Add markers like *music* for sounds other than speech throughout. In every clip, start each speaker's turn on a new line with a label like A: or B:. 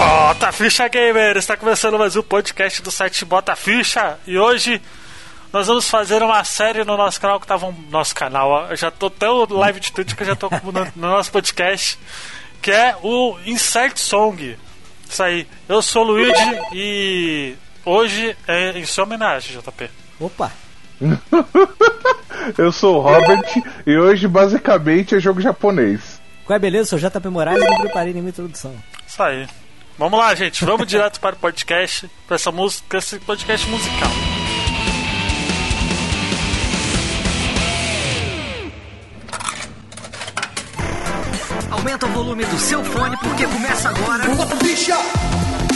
A: Bota Ficha Gamer! Está começando mais um podcast do site Bota Ficha e hoje nós vamos fazer uma série no nosso canal que tava no nosso canal. Eu já tô tão live de Twitch que eu já tô no, no nosso podcast, que é o Insert Song. Isso aí. Eu sou o Luigi e hoje é em sua homenagem, JP.
B: Opa! *laughs*
C: Eu sou o Robert e hoje basicamente é jogo japonês.
B: Qual é beleza? Eu sou o JP Moraes e não preparei nenhuma introdução.
A: Isso aí. Vamos lá, gente. Vamos direto para o podcast, para essa música, esse podcast musical.
D: Aumenta o volume do seu fone porque começa agora.
A: Bom, eu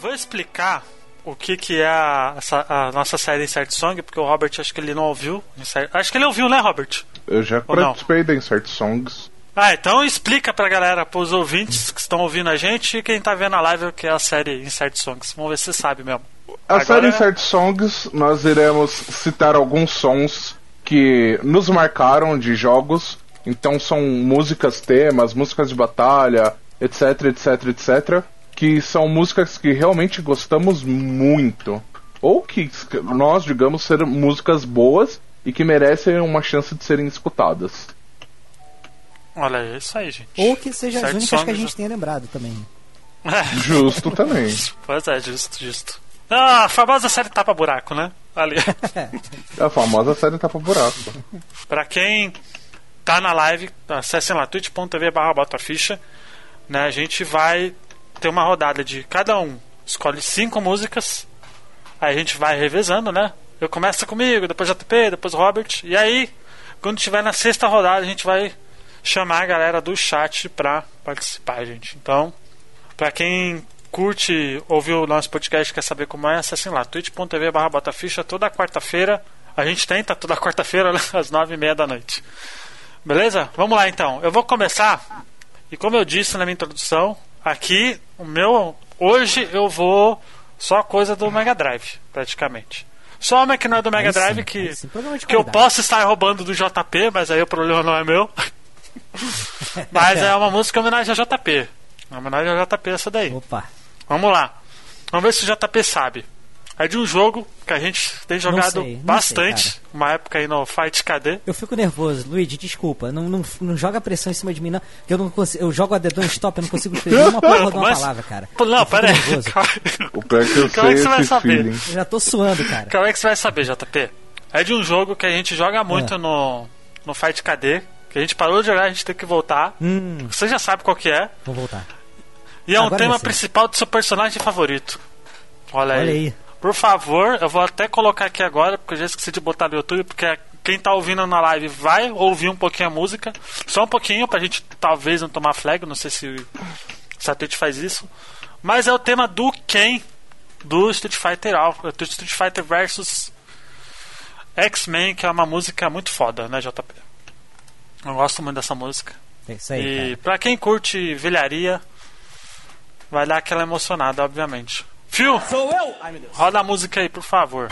A: vou explicar o que, que é a, essa- a nossa série Insert Song, porque o Robert acho que ele não ouviu. Insert- Acho que ele ouviu, né, Robert?
C: Eu já
A: Ou não?
C: participei da Insert Songs.
A: Ah, então explica pra galera, pros ouvintes que estão ouvindo a gente e quem tá vendo a live o que é a série Insert Songs. Vamos ver se você sabe mesmo.
C: A
A: Agora-
C: série Insert Songs, nós iremos citar alguns sons que nos marcaram de jogos. Então são músicas temas, músicas de batalha, etc, etc, etc. Que são músicas que realmente gostamos muito. Ou que nós, digamos, ser músicas boas e que merecem uma chance de serem escutadas.
A: Olha, é isso aí, gente.
B: Ou que seja as únicas que a gente tenha lembrado também. *laughs*
C: Justo também.
A: Pois é, justo, justo. Ah, a famosa série Tapa Buraco, né? Ali. *laughs*
C: A famosa série Tapa Buraco.
A: Pra quem tá na live, acessem lá twitch.tv barra botaficha. Né, a gente vai ter uma rodada de cada um escolhe cinco músicas. Aí a gente vai revezando, né? Eu começo comigo, depois JP, depois Robert. E aí, quando tiver na sexta rodada, a gente vai chamar a galera do chat pra participar, gente. Então, pra quem curte ouvir o nosso podcast quer saber como é, acessem lá, twitch.tv barra botaficha toda quarta-feira. A gente tenta toda quarta-feira, *laughs* né, às nove e meia da noite. Beleza? Vamos lá então. Eu vou começar. E como eu disse na minha introdução, aqui o meu. Hoje eu vou só coisa do Mega Drive, praticamente. Só uma que não é do Mega
B: Aí sim,
A: Drive que,
B: sim, de
A: que eu posso estar roubando do JP, mas aí o problema não é meu. *laughs* mas é uma música em homenagem ao JP. Uma homenagem ao JP essa daí.
B: Opa!
A: Vamos lá. Vamos ver se o JP sabe. É de um jogo que a gente tem jogado
B: sei, não
A: bastante.
B: sei,
A: uma época aí no Fight KD.
B: Eu fico nervoso, Luigi, desculpa. Não, não, não joga pressão em cima de mim, não. Que eu não consigo. Eu jogo a dedão stop, eu não consigo *laughs* escrever uma porra de uma
A: Mas-
B: palavra, cara.
A: Não, pera *laughs* aí.
C: O pior é que eu
A: Como é que você vai
C: esse
A: saber?
C: feeling.
B: Eu já tô suando, cara.
A: Como é que você vai saber, JP? É de um jogo que a gente joga muito
B: É.
A: no, no Fight KD. Que a gente parou de jogar, a gente tem que voltar.
B: Hum,
A: Você já sabe qual que é.
B: vou voltar.
A: E é um
B: Agora
A: tema
B: eu sei.
A: principal do seu personagem favorito. Olha,
B: Olha aí.
A: Por favor, eu vou até colocar aqui agora, porque eu já esqueci de botar no YouTube, porque quem tá ouvindo na live vai ouvir um pouquinho a música. Só um pouquinho, pra gente talvez não tomar flag, não sei se, se a Twitch faz isso. Mas é o tema do Ken do Street Fighter Alpha, do Street Fighter versus X-Men, que é uma música muito foda, né, JP? Eu gosto muito dessa música.
B: É isso aí,
A: E
B: cara.
A: pra quem curte velharia, vai dar aquela emocionada, obviamente. Fio,
E: Sou eu! Ai meu Deus.
A: roda a música aí, por favor.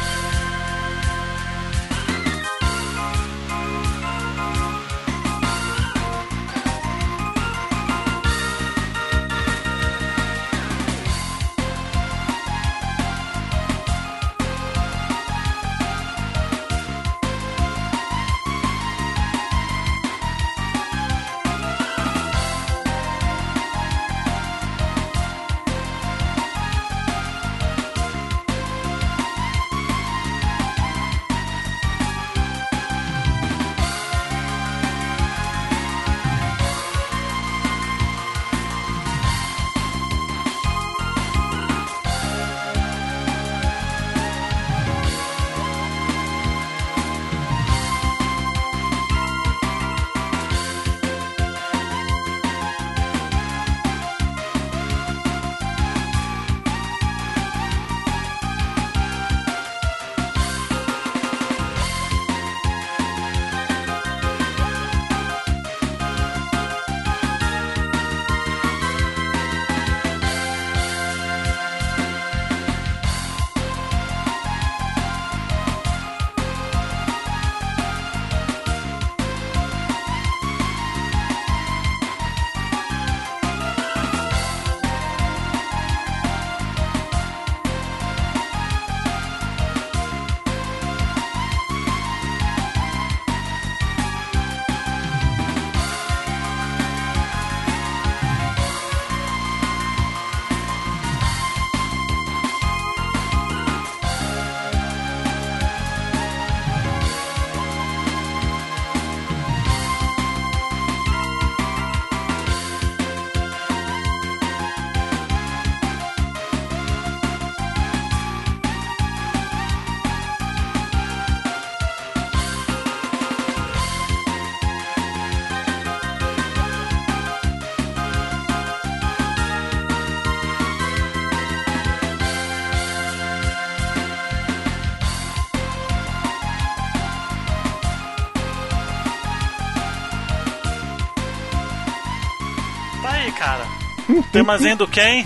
A: Temazinho do Ken.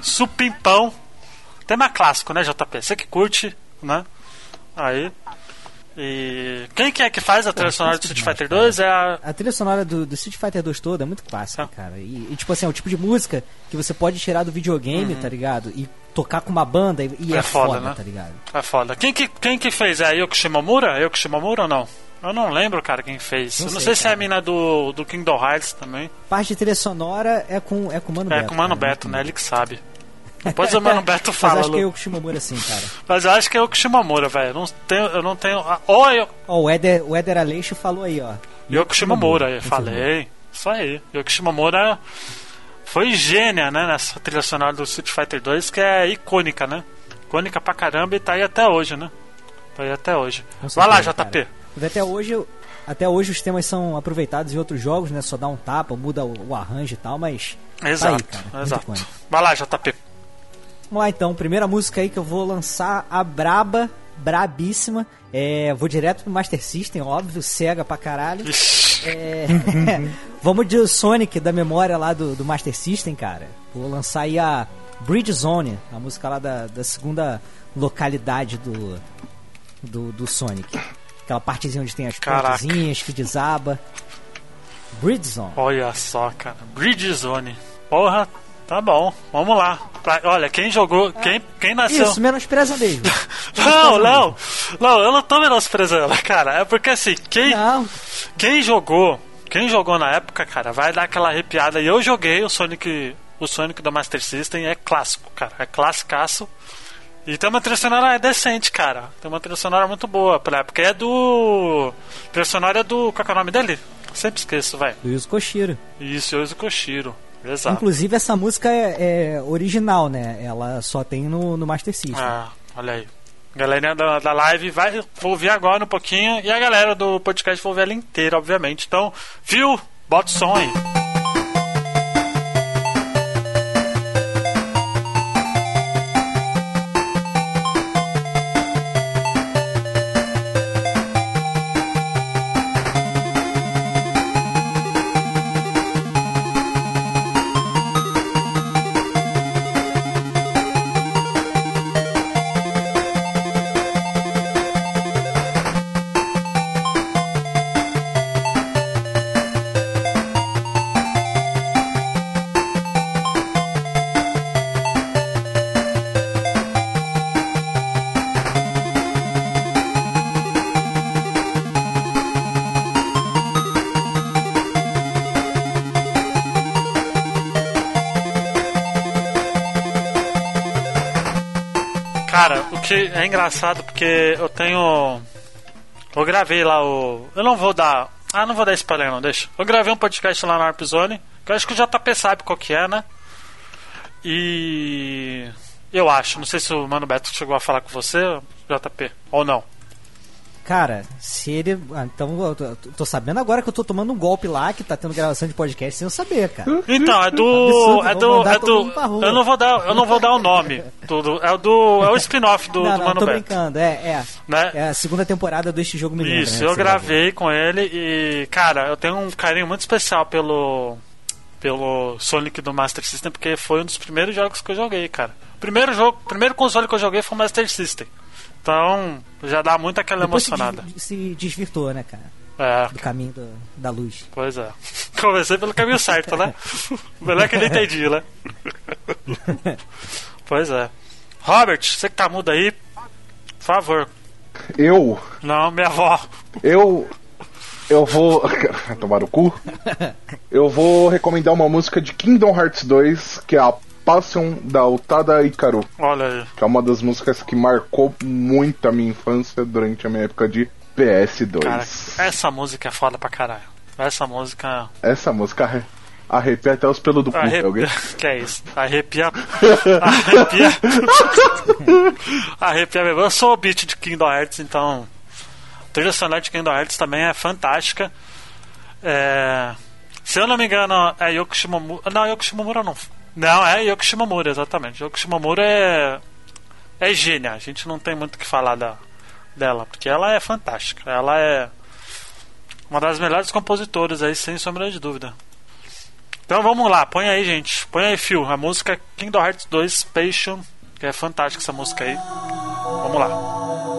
A: Supimpão. Tema clássico, né, JP? Você que curte, né? Aí. E. Quem que é que faz a trilha sonora do Street Fighter
B: demais,
A: 2? É a.
B: A trilha sonora do, do Street Fighter 2 toda é muito clássica,
A: Ah.
B: cara. E, e, tipo assim, é o tipo de música que você pode tirar do videogame, tá ligado? E tocar com uma banda e, e
A: Uhum. É
B: é,
A: foda,
B: foda,
A: né?
B: tá ligado?
A: É foda. Quem que, quem que fez? É a Yoko Shimomura? Yoko Shimomura ou não? Eu não lembro, cara, quem fez.
B: Não
A: Eu não
B: sei,
A: sei, se é a mina do, do Kingdom Hearts também.
B: Parte de trilha sonora é com, é com o Mano
A: É
B: Beto.
A: com o Mano
B: cara,
A: Beto, né? Ele que sabe. Depois o Mano *laughs* Beto
B: Mas
A: fala,
B: acho que é o Shimomura sim, cara.
A: Mas eu acho que é o Shimomura, velho. Eu não tenho. Eu não tenho. ah, Ou é
B: Ó, o Éder, o Aleixo falou aí, ó.
A: Yoko Shimomura, eu falei. Isso aí. Yoko Shimomura foi gênia, né? Nessa trilha sonora do Street Fighter 2, que é icônica, né? Icônica pra caramba e tá aí até hoje, né? Tá aí até hoje. Vai lá, JP.
B: cara. Até hoje, até hoje os temas são aproveitados em outros jogos, né? Só dá um tapa, muda o, o arranjo e tal, mas.
A: Exato,
B: tá aí, cara.
A: Exato. Vai lá, JP.
B: Vamos lá então, primeira música aí que eu vou lançar, a braba, brabíssima. É, vou direto pro Master System, óbvio, cega pra caralho. É, *laughs* vamos de Sonic da memória lá do, do Master System, cara. Vou lançar aí a Bridge Zone, a música lá da, da segunda localidade do, do, do Sonic. Aquela partezinha onde tem as
A: Caraca.
B: pontezinhas que desaba. Bridge Zone.
A: Olha só, cara. Bridge Zone. Porra, tá bom. Vamos lá. Pra- olha, quem jogou. Quem, quem nasceu.
B: Isso, menospreza mesmo. *laughs*
A: Não, não. Não, eu não tô menosprezando, cara. É porque assim, quem,
B: Não,
A: quem jogou. Quem jogou na época, cara, vai dar aquela arrepiada. E eu joguei o Sonic. O Sonic do Master System é clássico, cara. É classicaço. E tem uma trilha sonora decente, cara. Tem uma trilha sonora muito boa pra época. É do. A trilha sonora é do. Qual é o nome dele? Sempre esqueço, vai.
B: do Yuzo Koshiro.
A: Isso, Yuzo Koshiro. Exato.
B: Inclusive, essa música é, é original, né? Ela só tem no, no Master System.
A: Ah, olha aí. Galerinha da, da live vai ouvir agora um pouquinho. E a galera do podcast vai ouvir ela inteira, obviamente. Então, viu? Bota o som aí. É engraçado porque eu tenho. Eu gravei lá o. Eu não vou dar. Ah, não vou dar spoiler não, deixa. Eu gravei um podcast lá na Arp Zone, que eu acho que o JP sabe qual que é, né? E. Eu acho, não sei se o Mano Beto chegou a falar com você, JP, ou não.
B: Cara, se ele. ah, então, eu tô, tô sabendo agora que eu tô tomando um golpe lá, que tá tendo gravação de podcast sem eu saber, cara.
A: Então, é do.
B: Absurdo,
A: é
B: vou
A: do. É do. Eu não vou dar, eu não vou dar o nome. Do, do- é o do. É o spin-off do,
B: não,
A: do
B: não,
A: Mano
B: tô
A: Beto.
B: brincando. É, é.
A: Né?
B: É a segunda temporada deste jogo me lembra.
A: Isso,
B: né,
A: eu gravei com ele e, cara, eu tenho um carinho muito especial pelo pelo Sonic do Master System porque foi um dos primeiros jogos que eu joguei, cara. Primeiro jogo, o primeiro console que eu joguei foi o Master System. Então, já dá muito aquela
B: Depois se
A: emocionada.
B: des- se desvirtuou, né, cara?
A: É,
B: Do caminho do- da luz.
A: pois é. *laughs* Comecei pelo caminho certo, né? *laughs* Melhor que eu não entendi, né? pois é. Robert, você que tá mudo aí, por favor.
C: Eu,
A: Não, minha avó.
C: eu, eu vou. *laughs* Tomar o cu? Eu vou recomendar uma música de Kingdom Hearts 2, que é a Passion da Utada Ikaru,
A: Olha aí.
C: que é uma das músicas que marcou muito a minha infância durante a minha época de PS2.
A: Cara, essa música é foda pra caralho. Essa música
C: Essa música arre- arrepia até os pelos do cu,
A: Arrepia...
C: alguém? *laughs*
A: Que é isso? Arrepia. Arrepia. *laughs* Arrepia mesmo. Eu sou o beat de Kingdom Hearts, então. A trilha sonora de Kingdom Hearts também é fantástica. É, Se eu não me engano, é Yoko Shimomura. Não, Yoko Shimomura não. Não, é Yoko Shimomura, exatamente. Yoko Shimomura é. É gênia. A gente não tem muito o que falar da... dela, porque ela é fantástica. Ela é. Uma das melhores compositoras aí, sem sombra de dúvida.
F: Então vamos lá, põe aí, gente. Põe aí, Phil, a música Kingdom Hearts 2 Passion, que é fantástica essa música aí. Vamos lá.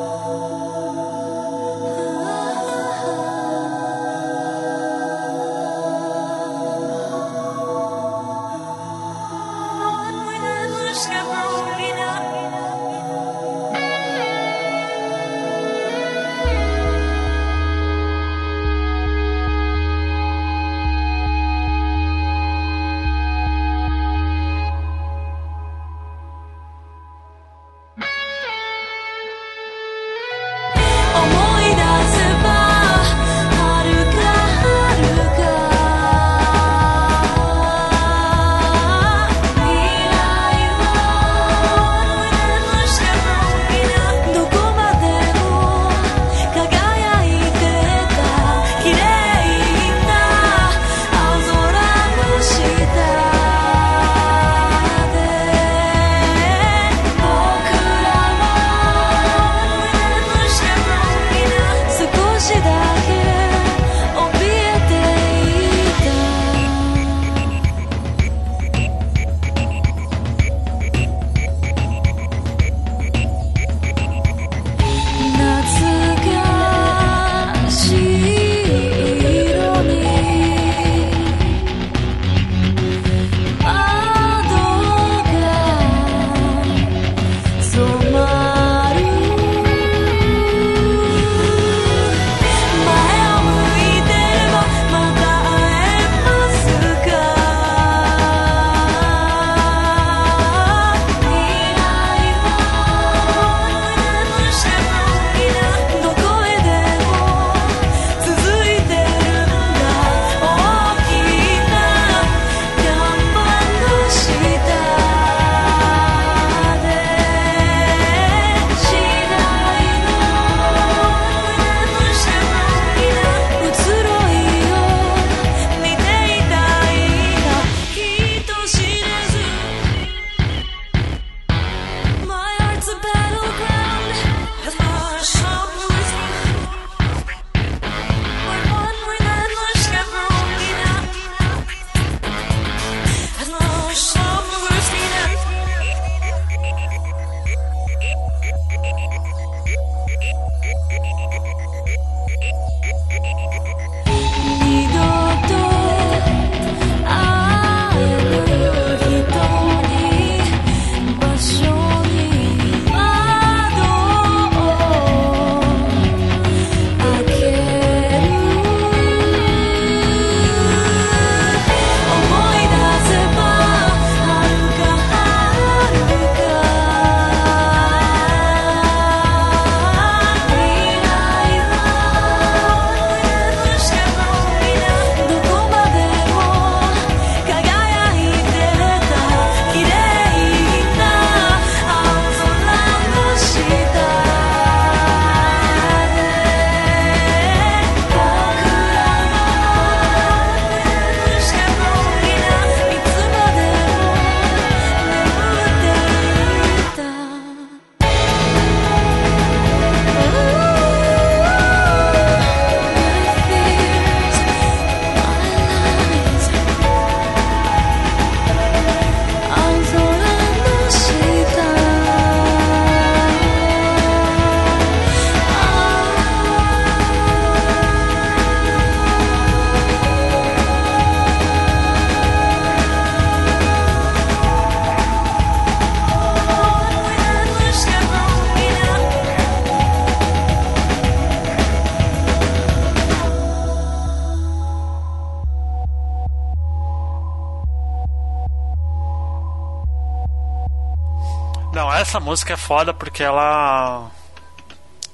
F: Essa música é foda porque ela.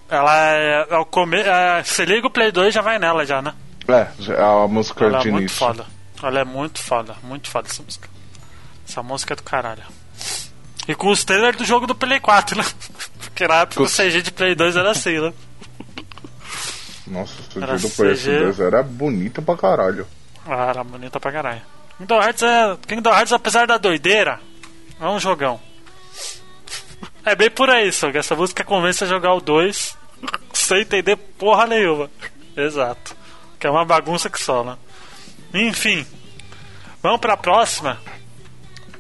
F: Ela é. é o come... é, você liga o Play 2 já vai nela já, né?
C: É, é a música
F: Ela
C: de
F: é muito
C: início.
F: foda. Ela é muito foda, muito foda essa música. Essa música é do caralho. E com os trailers do jogo do Play 4, né? *laughs* Porque na época
C: Com-
F: o CG de Play 2 era assim, né?
C: Nossa, o
F: Era
C: CG do PS2
F: CG.
C: era bonito pra caralho.
F: Ah, era bonita pra caralho. Kingdom Hearts é. Kingdom Hearts, apesar da doideira, é um jogão. É bem por aí, Sog. Essa música convence a jogar o 2 sem entender porra nenhuma. Exato. Que é uma bagunça que só, né? Enfim.
A: Vamos pra próxima.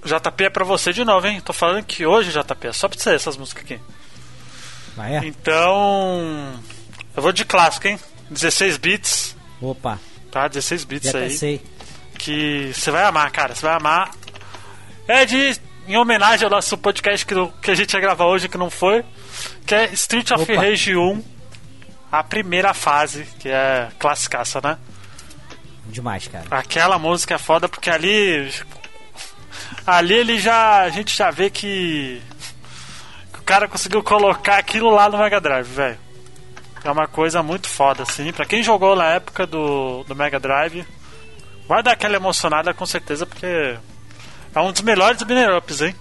A: JP é pra você de novo, hein? Tô falando que hoje, JP, é só pra você essas músicas aqui.
B: Ah, é?
A: Então. Eu vou de clássico, hein? 16 bits,
B: Opa,
A: tá? 16 bits
B: já
A: aí.
B: pensei.
A: Que você vai amar, cara. Você vai amar. É de. Em homenagem ao nosso podcast que, que a gente ia gravar hoje, que não foi. Que é Street of
B: Opa.
A: Rage 1. A primeira fase, que é classicaça, né?
B: Demais, cara.
A: Aquela música é foda porque ali. Ali ele já. A gente já vê que. que o cara conseguiu colocar aquilo lá no Mega Drive, velho. É uma coisa muito foda, assim. Pra quem jogou na época do, do Mega Drive, vai dar aquela emocionada com certeza, porque é um dos melhores banner ups, hein?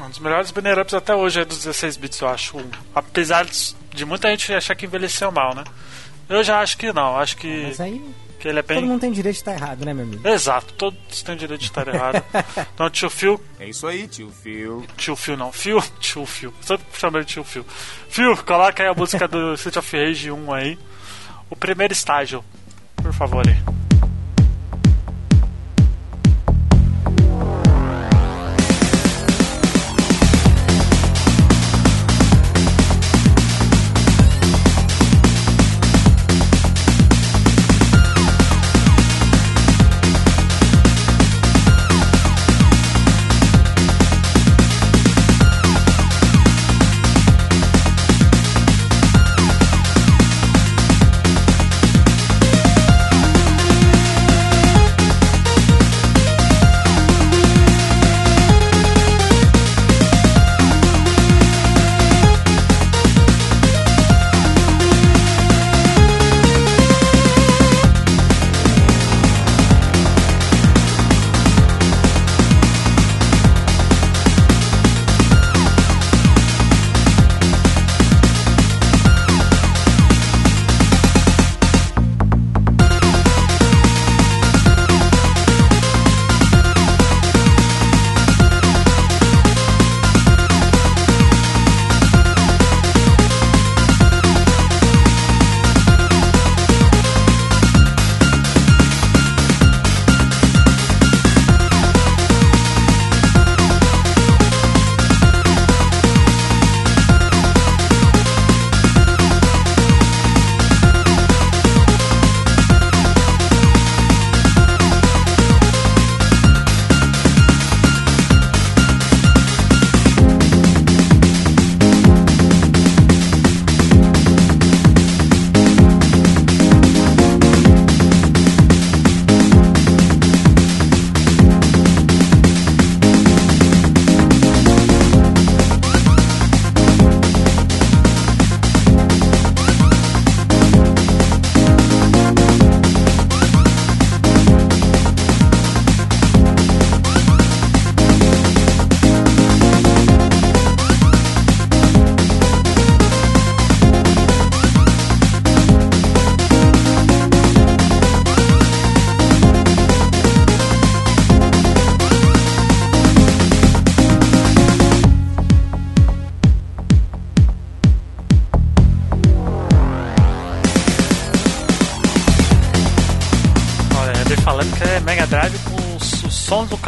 A: Um dos melhores banner ups até hoje é dos 16 bits, eu acho. Apesar de muita gente achar que envelheceu mal, né? Eu já acho que não, acho que,
B: Mas aí
A: que ele é bem.
B: todo mundo tem direito de estar errado, né, meu amigo?
A: Exato, todos têm direito de estar errado. *laughs* Então, tio Phil,
E: É isso aí, tio Phil.
A: tio Phil não, Phil, *laughs* tio Phil, sempre chamando de tio Phil. Phil, coloca aí a música do Street of Rage 1 aí. O primeiro estágio, por favor aí.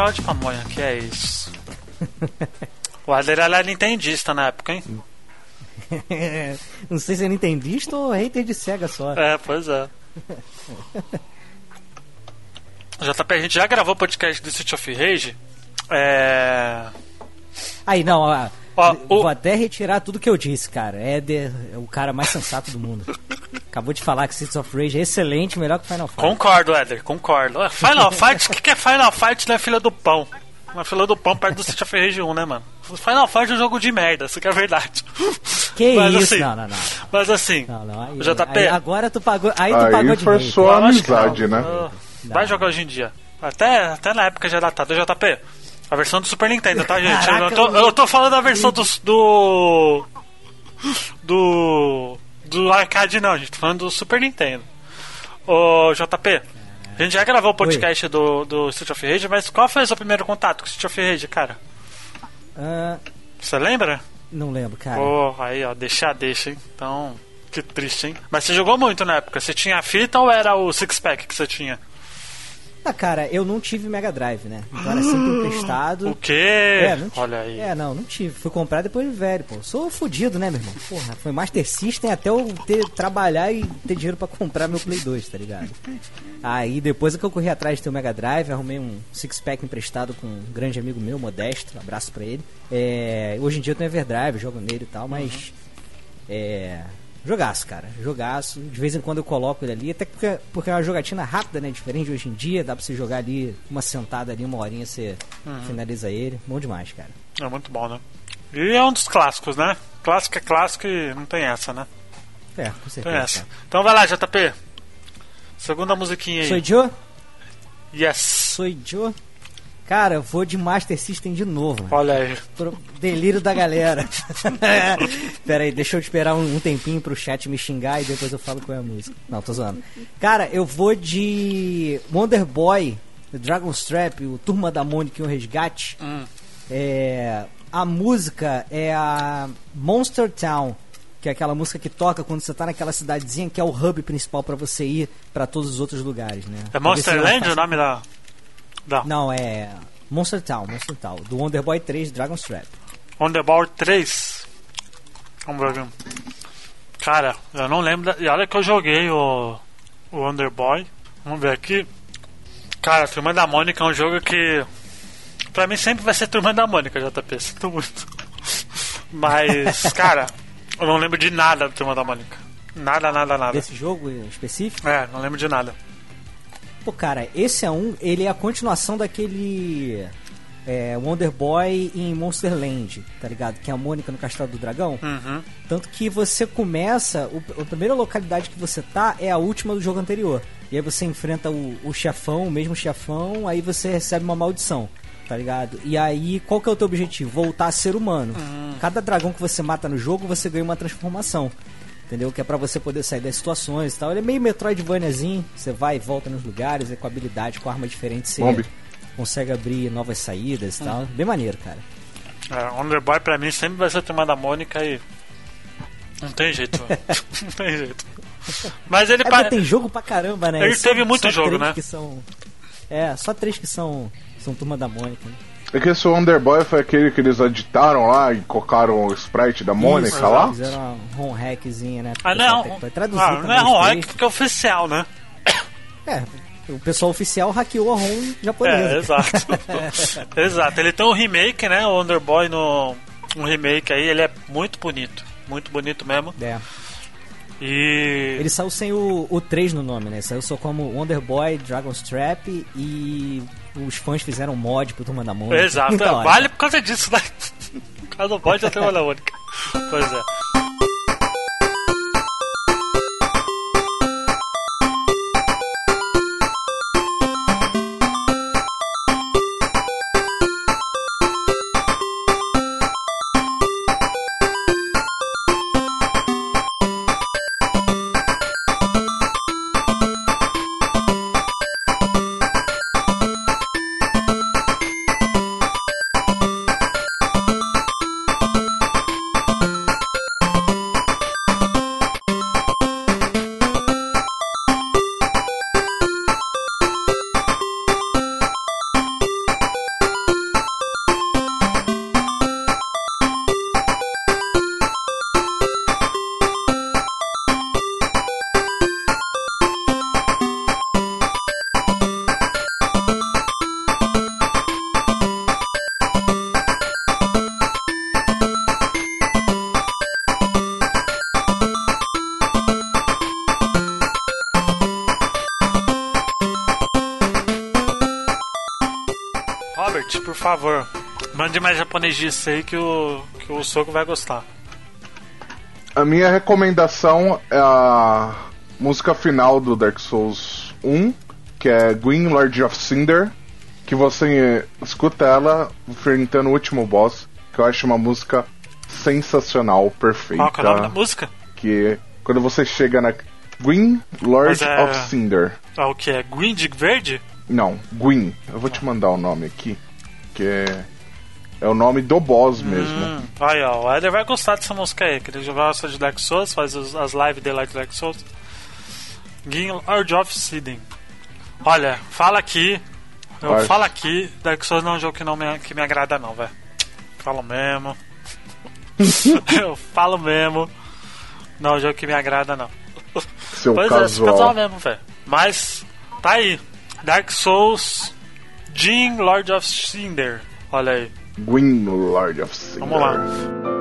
A: Carro de pamonha, que é isso. O Adler era nintendista na época, hein? *laughs*
B: Não sei se é nintendista ou hater de Sega só.
A: É, pois é. JP, a gente já gravou o podcast do Street of Rage. É.
B: Aí, não, ó,
A: Ó, o-
B: vou até retirar tudo que eu disse, cara. Éder é o cara mais sensato do mundo. *laughs* Acabou de falar que Streets of Rage é excelente, melhor que Final Fight.
A: Concordo, Éder, concordo. Ah, Final Fight, o que, que é Final Fight na fila do pão? Na fila do pão perto do Street of Rage 1, né, mano? Final Fight é um jogo de merda, isso que é verdade.
B: Que
A: Mas,
B: isso?
A: assim,
B: não, não, não.
A: Mas assim,
B: Não, não. Aí,
A: JP.
B: aí agora tu pagou. Aí tu
C: Aí
B: pagou de hater.
C: forçou a
A: eu acho que
C: amizade, né?
A: Ah, Vai jogar hoje em dia. Até, até na época já é datado. JP, a versão do Super Nintendo, tá, gente? eu, não tô, eu tô falando da versão do. do. do. Do arcade, não, gente. Tô falando do Super Nintendo. Ô, JP, a gente já gravou o podcast do, do Street of Rage, mas qual foi o seu primeiro contato com o Street of Rage, cara?
B: Ah,
A: Você lembra?
B: não lembro, cara.
A: Pô, aí, ó, deixa, deixa, hein? Então, que triste, hein? Mas você jogou muito na época. Você tinha a fita ou era o six-pack que você tinha?
B: Ah, cara, eu não tive Mega Drive, né? Então era sempre emprestado. *gasps*
A: O quê?
B: É, não.
A: Olha aí.
B: É, não, não tive. Fui comprar depois de velho, pô. Sou fudido, né, meu irmão? Porra, foi Master System até eu ter, trabalhar e ter dinheiro pra comprar meu Play 2, tá ligado? Aí depois é que eu corri atrás de ter o Mega Drive, arrumei um six-pack emprestado com um grande amigo meu, Modesto, abraço pra ele. É, hoje em dia eu tenho Everdrive, jogo nele e tal, mas. É. Jogaço, cara. Jogaço. De vez em quando eu coloco ele ali, até porque, porque é uma jogatina rápida, né? Diferente de hoje em dia, dá pra você jogar ali uma sentada ali, uma horinha você finaliza ele. Bom demais, cara.
A: É muito bom, né? E é um dos clássicos, né? Clássico é clássico e não tem essa, né?
B: É, com
A: Tem
B: certeza.
A: essa.
B: cara.
A: Então vai lá, JP. Segunda musiquinha aí.
B: Sou Joe?
A: Yes.
B: Sou Joe? Cara, eu vou de Master System de novo.
A: Olha aí.
B: Pro delírio da galera. *laughs* Pera aí, deixa eu esperar um, um tempinho pro chat me xingar e depois eu falo qual é a música. Não, tô zoando. Cara, eu vou de Wonder Boy, Dragon's Trap, o Turma da Mônica e o Resgate. É, a música é a Monster Town, que é aquela música que toca quando você tá naquela cidadezinha que é o hub principal pra você ir pra todos os outros lugares, né?
A: É Monster
B: Talvez seja
A: Land o nome da. Da
B: Não, é Monster Town, Monster Town, do Wonder Boy 3 Dragon's Trap.
A: Wonderball 3. Vamos ver. Cara, eu não lembro. Da... E olha que eu joguei o. O Wonderboy. Vamos ver aqui. Cara, Turma da Mônica é um jogo que. Pra mim sempre vai ser Turma da Mônica, JP. Sinto muito. *laughs* Mas, *laughs* cara, eu não lembro de nada do Turma da Mônica. Nada, nada, nada.
B: Desse jogo específico?
A: É, não lembro de nada.
B: Pô, cara, esse é um. Ele é a continuação daquele. É, Wonder Boy em Monster Land, tá ligado? Que é a Mônica no Castelo do Dragão.
A: Uhum.
B: Tanto que você começa. O, a primeira localidade que você tá é a última do jogo anterior. E aí você enfrenta o, o chefão, o mesmo chefão, aí você recebe uma maldição. Tá ligado? E aí, qual que é o teu objetivo? Voltar a ser humano. Cada dragão que você mata no jogo, você ganha uma transformação. Entendeu? Que é pra você poder sair das situações e tal. Ele é meio Metroidvaniazinho. Você vai e volta nos lugares, e com habilidade, com arma diferente, você
C: Bombe.
B: consegue abrir novas saídas e tal. Bem maneiro, cara.
A: É, Wonderboy pra mim sempre vai ser Turma da Mônica e. Não tem jeito, *laughs* não tem jeito. Mas ele
B: É,
A: pa-
B: tem jogo pra caramba, né?
A: Ele teve muito
B: só
A: jogo,
B: três
A: né?
B: Que são... É, só três que são, são Turma da Mônica. Né?
C: É que esse Wonder Boy foi aquele que eles editaram lá e colocaram o sprite da Mônica
B: Isso,
C: lá?
B: Fizeram uma home hackzinha, né?
A: Ah, não.
B: ter- Traduzir
A: Ah, não é ROM hack porque é oficial, né?
B: É, o pessoal oficial hackeou a ROM japonesa.
A: É, exato. *laughs* exato. Ele tem um remake, né? O Wonderboy no. Um remake aí, ele é muito bonito. Muito bonito mesmo.
B: É.
A: E.
B: Ele saiu sem o, o 3 no nome, né? Saiu só como Wonder Boy, Dragon's Trap e os fãs fizeram um mod pro Turma da Mônica.
A: Exato.
B: Então, olha,
A: vale por causa disso, né? *laughs* Por causa do bode da Turma da Mônica. Pois é. Favor, mande mais japonês disso aí que o, que o Soco vai gostar.
C: A minha recomendação é a música final do Dark Souls 1, que é Green Lord of Cinder, que você escuta ela enfrentando o último boss, que eu acho uma música sensacional, perfeita.
A: Qual é o nome da música?
C: que quando você chega na Green Lord
A: é-
C: of Cinder.
A: Ah, o que é? Green de verde?
C: Não, Green. Eu vou te mandar o nome aqui, que é é o nome do boss mesmo.
A: Hum, aí, ó, o Eder vai gostar dessa música aí, que ele gosta de Dark Souls, faz os- as lives de Dark Souls. Lord of Siden. Olha, fala aqui. Eu
C: Vai.
A: falo aqui, Dark Souls não é um jogo que, não me, que me agrada não, velho. Falo mesmo. *laughs* eu falo mesmo. Não é um jogo que me agrada não.
C: Seu
A: pois é,
C: casual.
A: casual mesmo, velho. Mas, tá aí. Dark Souls Jin Lord of Cinder. Olha aí.
C: Gwyn Lord of Cinder.
A: Vamos lá.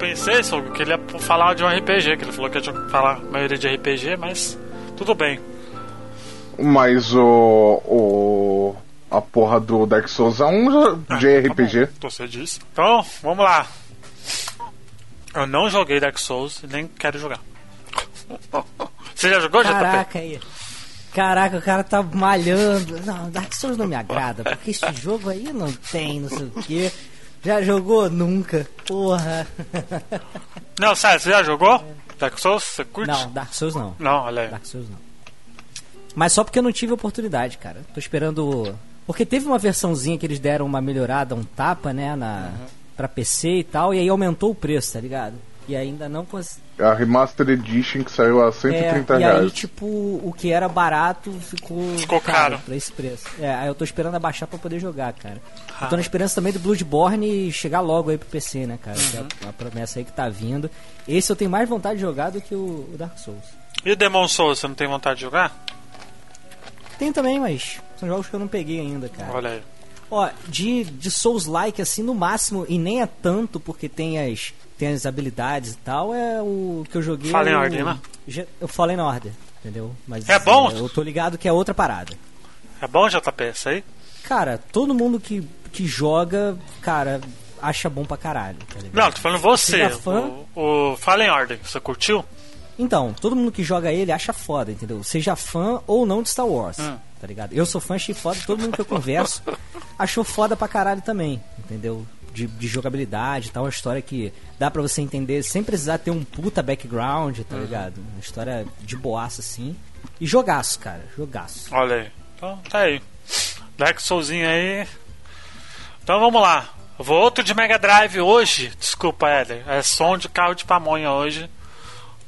A: Pensei, Sogo, que ele ia falar de um RPG, que ele falou que ia falar a maioria de RPG, mas tudo bem.
C: Mas o. o. A porra do Dark Souls é um JRPG.
A: Tá bom, você disse. Então, vamos lá. Eu não joguei Dark Souls e nem quero jogar. Você já jogou, JP?
B: Caraca aí. Caraca, o cara tá malhando. Não, Dark Souls não me agrada, porque esse jogo aí não tem, não sei o quê. Já jogou? Nunca. Porra.
A: Não, sério, você já jogou? Dark Souls? Você curte?
B: Não, Dark Souls não.
A: Não, olha aí.
B: Dark Souls não. Mas só porque eu não tive oportunidade, cara. Tô esperando. Porque teve uma versãozinha que eles deram uma melhorada, um tapa, né, na pra PC e tal, e aí aumentou o preço, tá ligado? E ainda não consegui.
C: A Remastered Edition que saiu a 130
B: É, e aí,
C: reais.
B: tipo, o que era barato ficou,
A: Ficou caro.
B: pra esse preço. É, aí eu tô esperando abaixar pra poder jogar, cara. Eu tô na esperança também do Bloodborne chegar logo aí pro PC, né, cara? Que é a promessa aí que tá vindo. Esse eu tenho mais vontade de jogar do que o, o Dark Souls.
A: E Demon Souls, você não tem vontade de jogar?
B: Tem também, mas são jogos que eu não peguei ainda, cara.
A: Olha aí.
B: Ó, de, de Souls-like, assim, no máximo, e nem é tanto porque tem as, tem as habilidades e tal, é o que eu joguei.
A: Fallen
B: o,
A: Order, né?
B: Je- Eu falei na ordem, entendeu? Mas,
A: É bom?
B: Eu tô ligado que é outra parada.
A: É bom, JP, isso aí?
B: Cara, todo mundo que, que joga, cara, acha bom pra caralho, tá ligado?
A: Não, tô falando você.
B: Você é fã?
A: O, o Fallen Order, você curtiu?
B: Então, todo mundo que joga ele acha foda, entendeu? Seja fã ou não de Star Wars,
A: Hum.
B: Tá ligado? Eu sou fã, achei foda, todo mundo que eu converso achou foda pra caralho também, entendeu? De, de jogabilidade e tal, uma história que dá pra você entender sem precisar ter um puta background, tá
A: Uhum.
B: ligado? Uma história de boaça, assim. E jogaço, cara, jogaço.
A: Olha aí. Então, tá aí. Dark Soulzinho aí. Então vamos lá. Eu vou outro de Mega Drive hoje. Desculpa, Éder. É som de carro de pamonha hoje.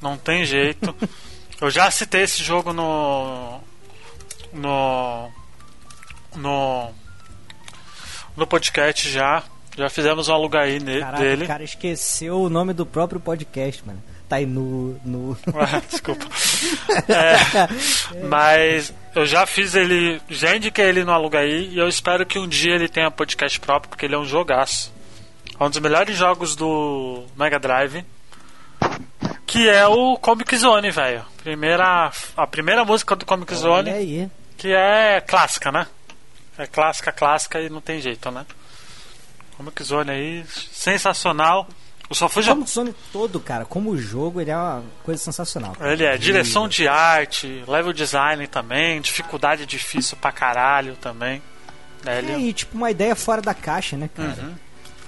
A: Não tem jeito. *laughs* Eu já citei esse jogo no. No. No. No podcast já. Já fizemos um alugar aí ne-
B: Caralho,
A: dele.
B: o cara esqueceu o nome do próprio podcast, mano. Tá aí no. no... *laughs*
A: Ah, Desculpa. É, mas eu já fiz ele, já indiquei ele no Alugaí e eu espero que um dia ele tenha podcast próprio, porque ele é um jogaço. É um dos melhores jogos do Mega Drive. Que é o Comic Zone, velho. Primeira, a primeira música do Comic
B: Olha
A: Zone,
B: aí.
A: Que é clássica, né? É clássica, clássica e não tem jeito, né? Comic Zone aí, sensacional. Eu só fui
B: O Comic Zone todo, cara, como jogo, ele é uma coisa sensacional. cara.
A: Ele é direção de arte, level design também, dificuldade difícil pra caralho também. É,
B: É,
A: ele...
B: e tipo uma ideia fora da caixa, né, cara?
A: Uhum.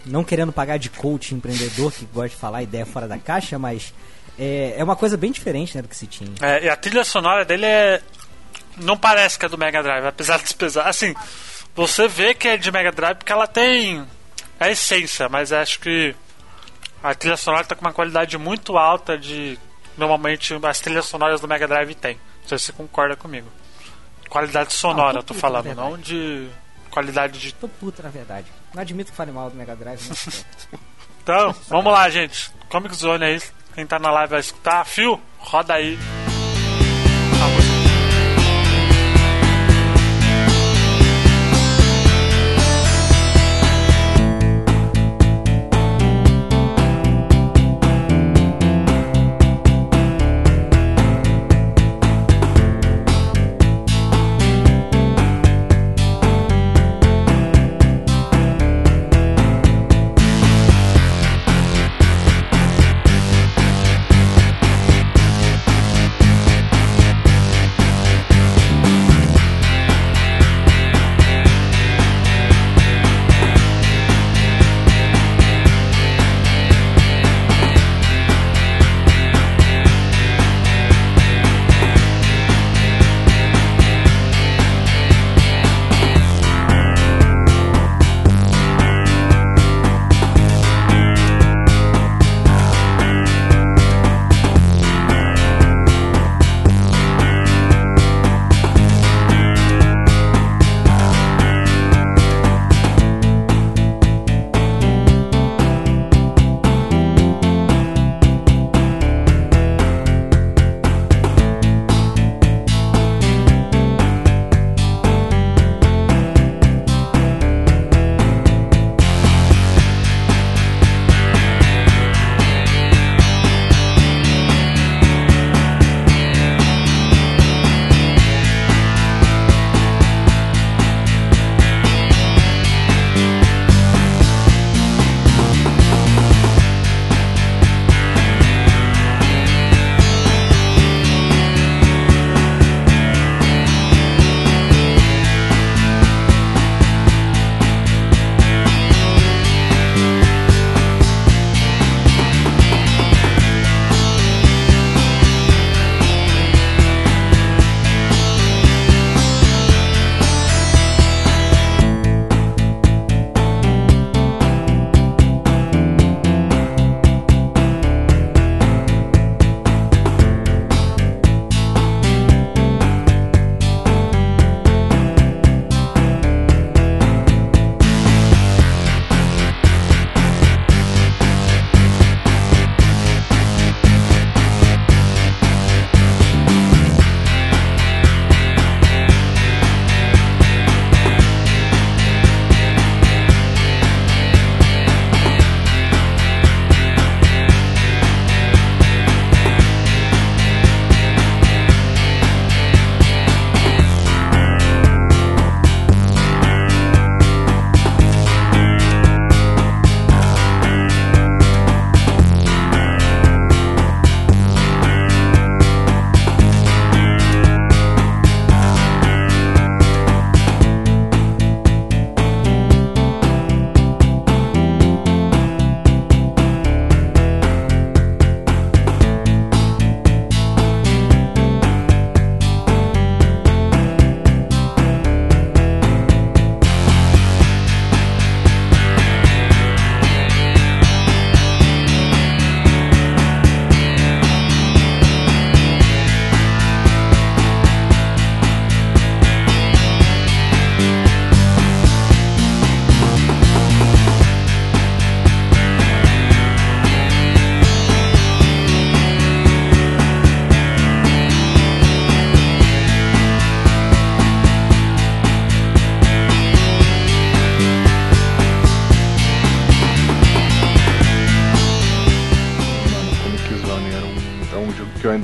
B: Não querendo pagar de coach empreendedor que gosta de falar ideia fora da caixa, mas é, é uma coisa bem diferente né, do que se tinha.
A: É, e a trilha sonora dele é. Não parece que é do Mega Drive, apesar de pesar. Assim, você vê que é de Mega Drive porque ela tem a essência, mas acho que a trilha sonora tá com uma qualidade muito alta de. Normalmente as trilhas sonoras do Mega Drive tem. Não sei se você concorda comigo. Qualidade sonora,
B: tô
A: eu tô
B: puto,
A: falando, não de qualidade de
B: Tô puto, na verdade. Não admito que fale mal do Mega Drive, mas... *laughs*
A: Então, vamos lá, gente. Comic Zone aí. Quem tá na live vai escutar. Fio, roda aí.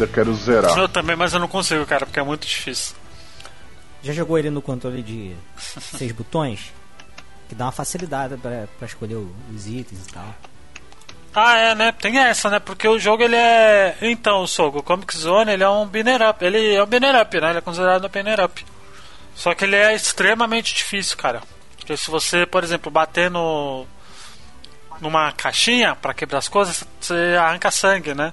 C: Ainda quero zerar.
A: Eu também, mas eu não consigo, cara, porque é muito difícil.
B: Já jogou ele no controle de *laughs* seis botões? Que dá uma facilidade pra, pra escolher os itens e tal.
A: Ah, é, né? Tem essa, né? Porque o jogo ele é. Então, o Sogo, o Comic Zone ele é um binner up. Ele é um binner up, né? Ele é considerado um binner up. Só que ele é extremamente difícil, cara. Porque se você, por exemplo, bater no. numa caixinha pra quebrar as coisas, você arranca sangue, né?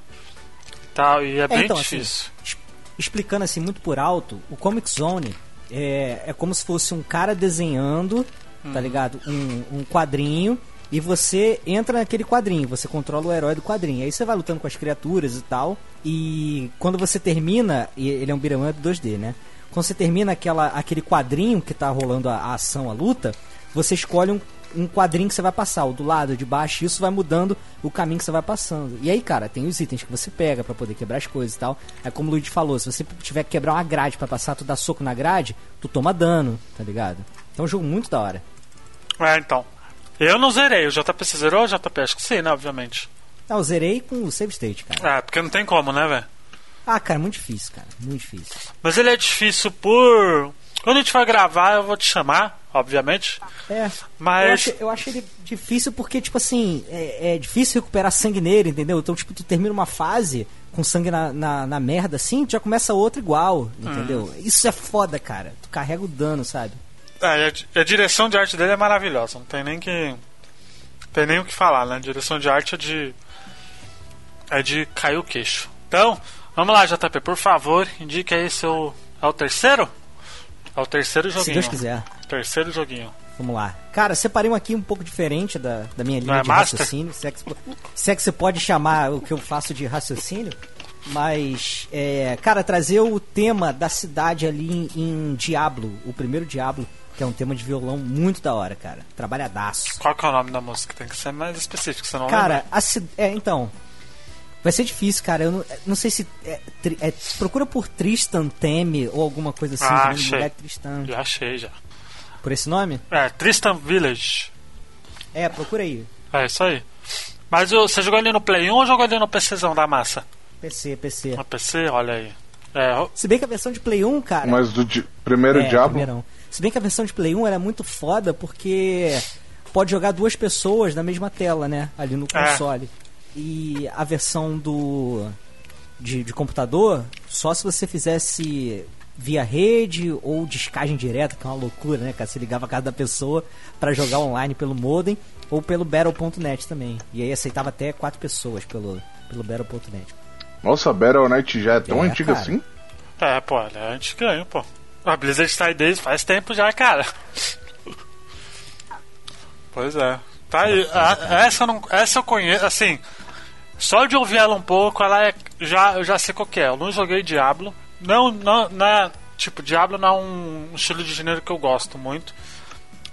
A: Tal, e é, bem
B: então, assim,
A: difícil.
B: Es- Explicando assim muito por alto, o Comic Zone é, é como se fosse um cara desenhando, tá ligado? Um, um quadrinho e você entra naquele quadrinho, você controla o herói do quadrinho. Aí você vai lutando com as criaturas e tal. E quando você termina, e ele é um beat'em up 2D, né? Quando você termina aquela, aquele quadrinho que tá rolando a, a ação, a luta, você escolhe um, um quadrinho que você vai passar, o do lado, o de baixo, e isso vai mudando o caminho que você vai passando. E aí, cara, tem os itens que você pega pra poder quebrar as coisas e tal. É como o Luigi falou, se você tiver que quebrar uma grade pra passar, tu dá soco na grade, tu toma dano, tá ligado? Então é um jogo muito da hora.
A: É, então. Eu não zerei. O JP você zerou? O JP acho que sim, né? Obviamente.
B: Ah, eu zerei com o save state, cara.
A: É, porque não tem como, né, velho?
B: Ah, cara, muito difícil, cara. Muito difícil.
A: Mas ele é difícil por. Quando a gente vai gravar, eu vou te chamar, obviamente.
B: É,
A: Mas-
B: eu, acho, eu acho ele difícil porque, tipo assim, é, é difícil recuperar sangue nele, entendeu? Então, tipo, tu termina uma fase com sangue na, na, na merda assim, tu já começa outra igual, entendeu? Isso é foda, cara. Tu carrega o dano, sabe?
A: É, a, a direção de arte dele é maravilhosa, não tem nem que. Tem nem o que falar, né? A direção de arte é de. É de cair o queixo. Então, vamos lá, JP, por favor, indique aí seu. É o terceiro? É o terceiro joguinho.
B: Se Deus quiser.
A: Terceiro joguinho.
B: Vamos lá. Cara, separei um aqui um pouco diferente da, da minha linha
A: é
B: de
A: master?
B: raciocínio. Se é, que, se é que você pode chamar o que eu faço de raciocínio. Mas, é, cara, trazer o tema da cidade ali em, em Diablo, o primeiro Diablo, que é um tema de violão muito da hora, cara. Trabalhadaço.
A: Qual que é o nome da música? Tem que ser mais específico, senão
B: Cara, a é, então. Vai ser difícil, cara. Eu não, não sei se. é, tri- é, procura por Tristan Teme ou alguma coisa assim.
A: Ah, achei.
B: moleque Tristan.
A: Já achei já.
B: Por esse nome?
A: É, Tristan Village.
B: É, procura aí.
A: É isso aí. Mas você jogou ali no Play 1 ou jogou ali no PCzão da massa?
B: PC, PC.
A: No PC, olha aí. É,
B: Se bem que a versão de Play 1, cara.
C: Mas do di- primeiro
B: é,
C: Diablo.
B: primeirão. Se bem que a versão de Play 1 era muito foda porque pode jogar duas pessoas na mesma tela, né? Ali no
A: É.
B: console. E a versão do. De, de computador, só se você fizesse via rede ou descagem direta, que é uma loucura, né, cara? Você ligava a casa da pessoa pra jogar online pelo modem ou pelo Battle.net também. E aí aceitava até quatro pessoas pelo, pelo Battle.net.
C: Nossa, Battle.net já é tão
B: É,
C: antiga
B: cara.
C: assim?
A: é, pô, é antiganho, pô. A Blizzard tá aí desde faz tempo já, cara. *laughs* Pois é. Tá aí. A- essa, eu não, essa eu conheço, assim. Só de ouvir ela um pouco, ela é. Já, eu já sei qual que é. Eu não joguei Diablo. Não, não, não é. Tipo, Diablo não é um estilo de gênero que eu gosto muito.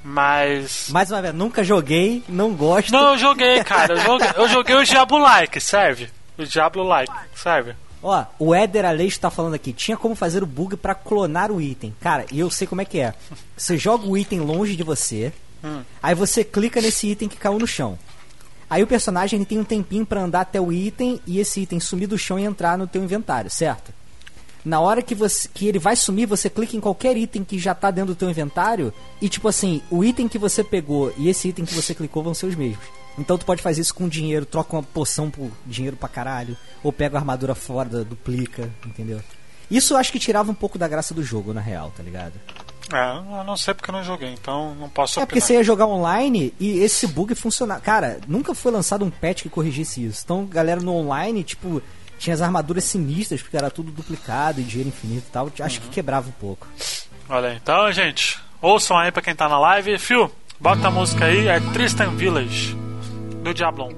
A: Mas.
B: Mais uma vez, nunca joguei, não gosto.
A: Não, eu joguei, cara. Eu joguei, eu joguei o Diablo Like, serve? O Diablo Like, serve?
B: Ó, o Éder Aleixo tá falando aqui, tinha como fazer o bug pra clonar o item. Cara, e eu sei como é que é. Você joga o item longe de você, aí você clica nesse item que caiu no chão. Aí o personagem ele tem um tempinho pra andar até o item e esse item sumir do chão e entrar no teu inventário, certo? Na hora que, você, que ele vai sumir, você clica em qualquer item que já tá dentro do teu inventário e tipo assim, o item que você pegou e esse item que você clicou vão ser os mesmos. Então tu pode fazer isso com dinheiro, troca uma poção por dinheiro pra caralho, ou pega a armadura fora, duplica, entendeu? Isso eu acho que tirava um pouco da graça do jogo, na real, tá ligado?
A: É, eu não sei porque eu não joguei, então não posso
B: É porque
A: opinar.
B: você ia jogar online e esse bug funcionava. Cara, nunca foi lançado um patch que corrigisse isso. Então, galera no online, tipo, tinha as armaduras sinistras, porque era tudo duplicado e dinheiro infinito e tal. Acho que quebrava um pouco.
A: Olha aí. Então, gente, ouçam aí pra quem tá na live. Fio, bota a música aí, é Tristan Village, do Diablo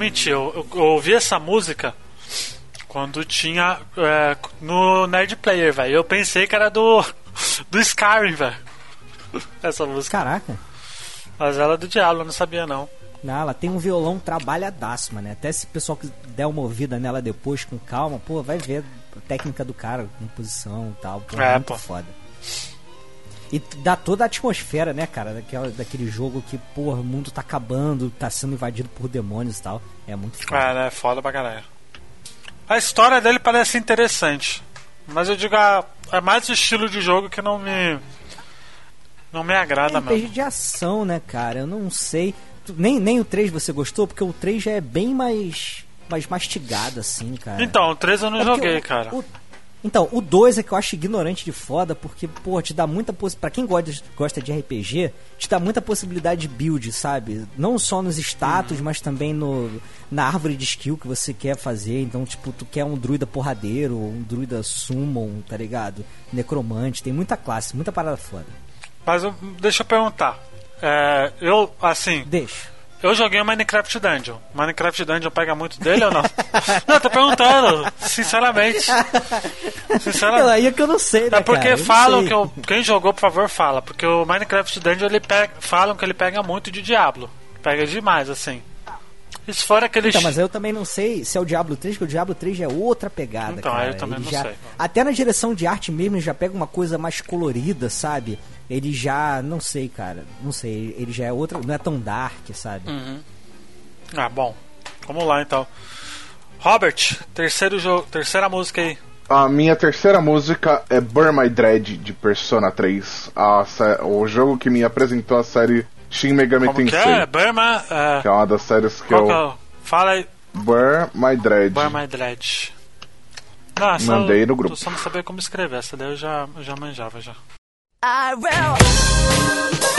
A: 1. vou mentir, eu, eu- eu ouvi essa música quando tinha é, no Nerd Player, velho. Eu pensei que era do, do Skyrim, velho. Essa música.
B: Caraca.
A: Mas ela é do Diablo, eu não sabia não.
B: Não, ela tem um violão trabalhadaço, mano. Até se o pessoal que der uma ouvida nela depois com calma, pô, vai ver a técnica do cara, composição e tal. Pô,
A: É,
B: muito
A: pô.
B: foda. E dá toda a atmosfera, né, cara, daquela, daquele jogo que, porra, o mundo tá acabando, tá sendo invadido por demônios e tal. É muito foda.
A: É, né? Foda pra caralho. A história dele parece interessante. Mas eu digo, ah, é mais o estilo de jogo que não me. Não me agrada
B: É
A: mesmo.
B: de ação, né, cara? Eu não sei. Nem, nem o 3 você gostou, porque o 3 já é bem mais, mais mastigado, assim, cara.
A: Então, o 3 eu não
B: É
A: joguei,
B: o-
A: cara.
B: o- então, o 2 é que eu acho ignorante de foda, porque, pô, te dá muita possibilidade. Pra quem gosta, gosta de RPG, te dá muita possibilidade de build, sabe? Não só nos status,
A: Uhum.
B: mas também no, na árvore de skill que você quer fazer. Então, tipo, tu quer um druida porradeiro, um druida summon, tá ligado? Necromante, tem muita classe, muita parada foda.
A: Mas eu- deixa eu perguntar. É, eu, assim,
B: Deixa.
A: Eu joguei o Minecraft Dungeon. Minecraft Dungeon pega muito dele ou não? *laughs* não, eu tô perguntando, sinceramente. Sinceramente.
B: Aí é que eu não sei, né,
A: É porque
B: cara?
A: Falam que eu, quem jogou, por favor, fala. Porque o Minecraft Dungeon ele pega, falam que ele pega muito de Diablo. Pega demais, assim. E se for aquele.
B: Então, mas eu também não sei se é o Diablo 3, porque o Diablo 3 já é outra pegada,
A: Então,
B: cara.
A: eu também
B: Ele
A: não
B: já-
A: sei.
B: Até na direção de arte mesmo, ele já pega uma coisa mais colorida, sabe? Ele já, não sei, cara, não sei, ele já é outra, não é tão dark, sabe?
A: Ah, bom. Vamos lá então. Robert, terceiro jogo, terceira música aí.
C: A minha terceira música é Burn My Dread de Persona 3, a o jogo que me apresentou a série Shin Megami
A: Como que
C: Tensei,
A: é? Burma. É,
C: que é uma das séries que
A: qual que é
C: eu
A: o- Fala aí.
C: Burn My Dread.
A: Burma My Dread. Essa
C: Mandei
A: eu-
C: no grupo.
A: Eu só não sabia como escrever. Essa daí eu já, eu já manjava já.
G: I will.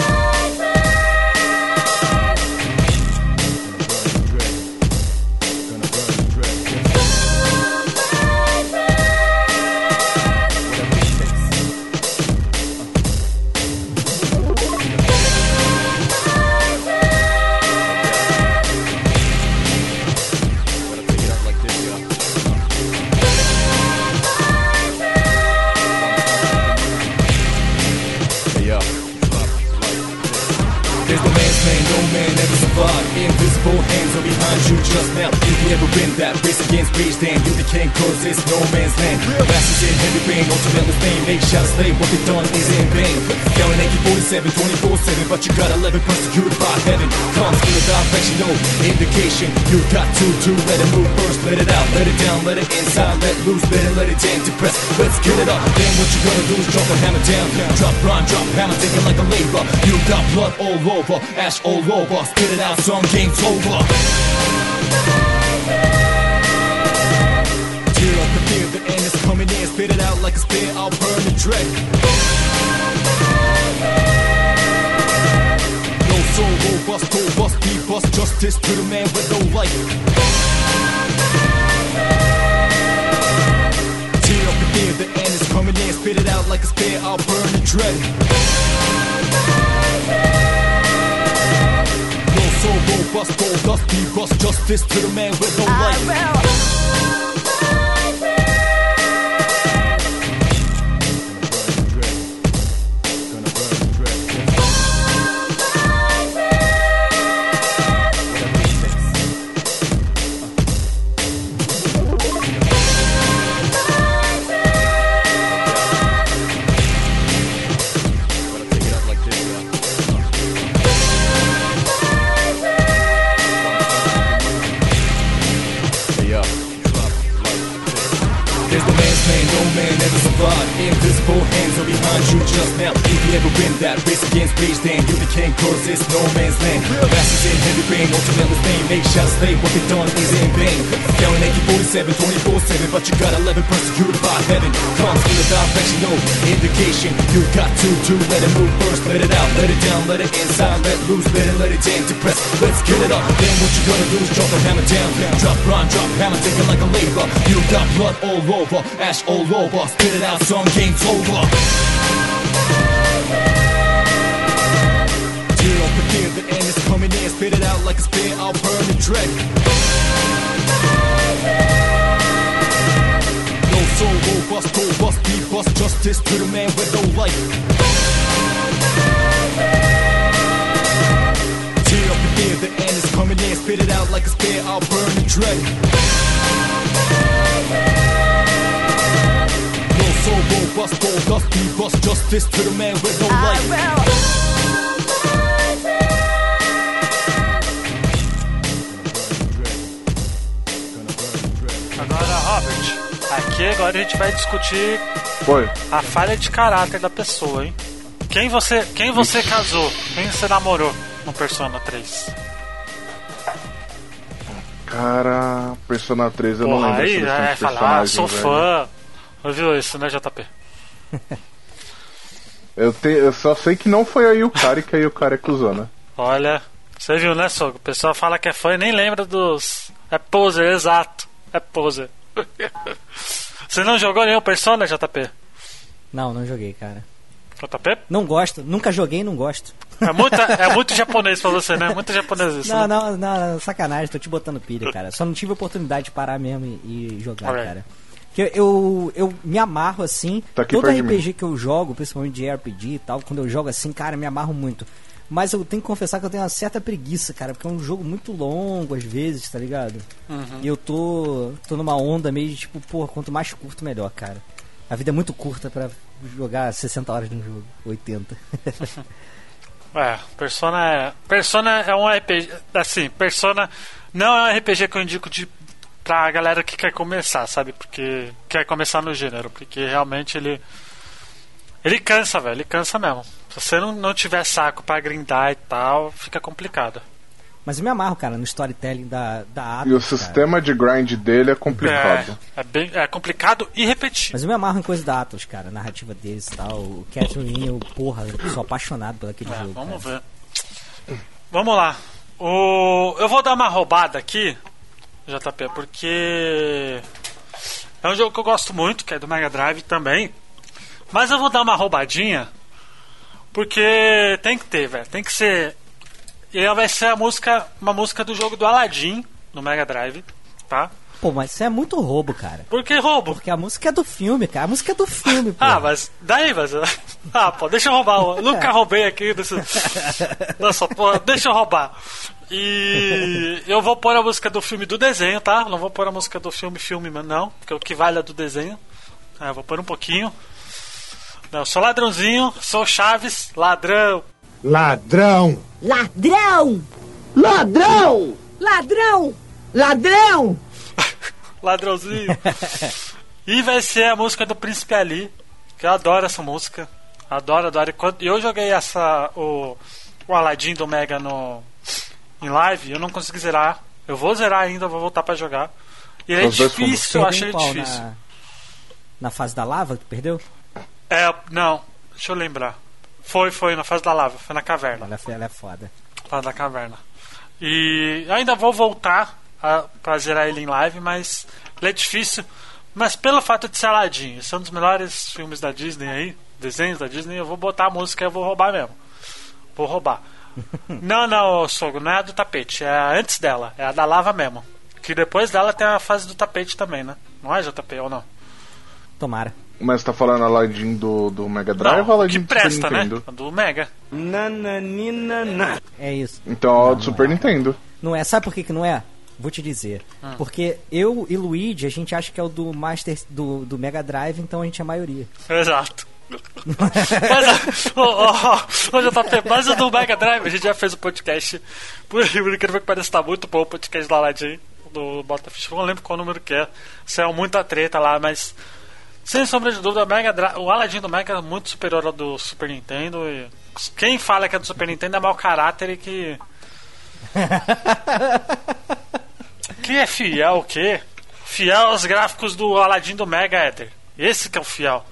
H: Are behind you just now. If you ever been that race against rage, then you the king, cause it's no man's land. Masters in heavy rain, ultimately fame. They shall slay, what they done is in vain. Yelling AK 47, 24 7, but you got 11 persecuted by heaven. Comes with a direction, no indication. You got to do, let it move first, let it out, let it down, let it inside, let loose, let it, let it jam to press. Let's get it up. Then what you gonna do is drop a hammer down. Drop, run, drop, hammer, taking like a labor. You got blood all over, ash all over. Spit it out, some game's over. Tear up the fear, the end is coming in. Spit it out like a spear, I'll burn the dread. No soul, robust, robust, be bust justice to the man with no life. Tear up the fear, the end is coming in. Spit it out like a spear, I'll burn the dread. No soul, robust, robust, be bust justice to the man with no
G: I
H: life. Invisible hands are behind you just now. If you ever win that race against rage, then you king, cause it's no man's land. Masters in heavy rain, ultimately fame. They shall slay, what they done is in vain. Yelling AK 47, 24 7, but you got 11 persecuted by heaven. Comes in a direction, no indication. You got to do, let it move first, let it out, let it down, let it inside, let loose, let it, let it jam to press. Let's get it up. Then what you gonna do is drop the hammer down. Drop, run, drop, hammer, take it like a labor. You got blood all over, ash all over. Spit it out, game's over. Tear up the end is coming in. spit it out like a spear, I'll burn the dread. No soul, robust, robust, beat bust justice to the man with no life. Fear, the end is coming in. Spit it out like a spear, I'll burn the dread. Soul, robust, robust, beat bust justice to the man with no
G: I
H: life.
G: will.
A: Agora, Robert, aqui agora a gente vai discutir
C: Foi.
A: a falha de caráter da pessoa, hein? Quem você, quem você casou? Quem você namorou no Persona 3?
C: Cara, Persona 3 eu não
A: Porra,
C: lembro. a
A: aí é
C: de
A: falar, ah, sou
C: velho.
A: fã. Ouviu isso, né, JP? *laughs*
C: Eu, te, eu só sei que não foi a Yukari que a Yukari acusou, né?
A: Olha, você viu, né, Sogo? O pessoal fala que é fã e nem lembra dos. É poser, exato. É poser. *laughs* você não jogou nenhum Persona, JP?
B: Não, não joguei, cara.
A: JP?
B: Não gosto, nunca joguei e não gosto.
A: É, muita, é *laughs* muito japonês pra você, né? Muito japonês isso.
B: Não,
A: né?
B: não, não, sacanagem, tô te botando pilha, cara. Só não tive oportunidade de parar mesmo e, e jogar,
A: Olha
B: cara. Que eu, eu, me amarro assim.
C: Tá aqui
B: todo RPG que eu jogo, principalmente de RPG e tal, quando eu jogo assim, cara, me amarro muito. Mas eu tenho que confessar que eu tenho uma certa preguiça, cara, porque é um jogo muito longo às vezes, tá ligado?
A: Uhum.
B: E eu tô, tô numa onda meio de tipo, porra, quanto mais curto, melhor, cara. A vida é muito curta pra jogar 60 horas num jogo, 80. *laughs*
A: É, Persona é. Persona é um RPG. Assim, Persona não é um RPG que eu indico de, pra galera que quer começar, sabe? Porque. Quer começar no gênero. Porque realmente ele. Ele cansa, velho. Ele cansa mesmo. Se você não, não tiver saco pra grindar e tal, fica complicado.
B: Mas eu me amarro, cara, no storytelling da, da
C: E o
B: Atlus, cara.
C: sistema de grind dele é complicado.
A: É, é, bem, é complicado e repetido.
B: Mas eu me amarro em coisa da Atlas, cara, a narrativa deles e tal. O Catherine, eu, porra, eu sou apaixonado por aquele
A: É,
B: jogo.
A: vamos
B: cara.
A: ver. Vamos lá. O... Eu vou dar uma roubada aqui, JP, porque é um jogo que eu gosto muito, que é do Mega Drive também. Mas eu vou dar uma roubadinha, porque tem que ter, velho. Tem que ser. E ela vai ser a música, uma música do jogo do Aladdin, no Mega Drive, tá?
B: Pô, mas isso é muito roubo, cara.
A: Por que roubo?
B: Porque a música é do filme, cara. A música é do filme, *laughs* pô.
A: Ah, mas daí, mas. *laughs* Ah, pô, deixa eu roubar. Eu nunca *laughs* roubei aqui desse. Nossa, pô, deixa eu roubar. E eu vou pôr a música do filme do desenho, tá? Não vou pôr a música do filme, filme, não, porque o que vale é do desenho. É, eu vou pôr um pouquinho. Não, sou ladrãozinho, sou Chaves, ladrão.
I: Ladrão!
G: Ladrão! Ladrão! Ladrão! Ladrão!
A: Ladrãozinho. e vai ser a música do Príncipe Ali, que eu adoro essa música. Adoro, adoro. Quando eu joguei essa o, o Aladdin do Mega no em live, eu não consegui zerar. Eu vou zerar ainda, vou voltar pra jogar. E ele é difícil, eu achei difícil.
B: Na, na fase da lava que perdeu?
A: É, não, deixa eu lembrar. Foi, foi na fase da lava, foi na caverna.
B: Ela, é- ela é foda.
A: Fase da caverna. E ainda vou voltar a, pra zerar ele em live, mas ele é difícil. Mas pelo fato de ser Aladdin, esse é um dos melhores filmes da Disney aí, desenhos da Disney, eu vou botar a música e eu vou roubar mesmo. Vou roubar. *laughs* não, não, sogro, não é a do tapete, é a antes dela, é a da lava mesmo. Que depois dela tem a fase do tapete também, né? Não é JP ou não?
B: Tomara.
C: Mas tá falando Aladdin do, do Mega Drive
A: não,
C: ou Aladdin
A: que
C: do Super
A: presta, né?
C: Nintendo?
A: A do Mega.
I: Nananina.
B: É isso.
C: Então,
B: Não,
C: do Super
B: não é.
C: Nintendo.
B: Não é? Sabe por que, que não é? Vou te dizer.
A: Ah.
B: Porque eu e Luigi, a gente acha que é o do Master do, do Mega Drive, então a gente é a maioria.
A: Exato. mas, ó, ó, ó, JP, mas o do Mega Drive, a gente já fez o podcast. Por incrível que pareça, tá muito bom o podcast do Aladdin, do Botafish. Não lembro qual número que é. Saiu muita treta lá, mas. Sem sombra de dúvida, o, Mega o Aladdin do Mega é muito superior ao do Super Nintendo. E quem fala que é do Super Nintendo é mau caráter e que. *laughs* que é fiel o quê? Fiel aos gráficos do Aladdin do Mega, Éter. Esse que é o fiel.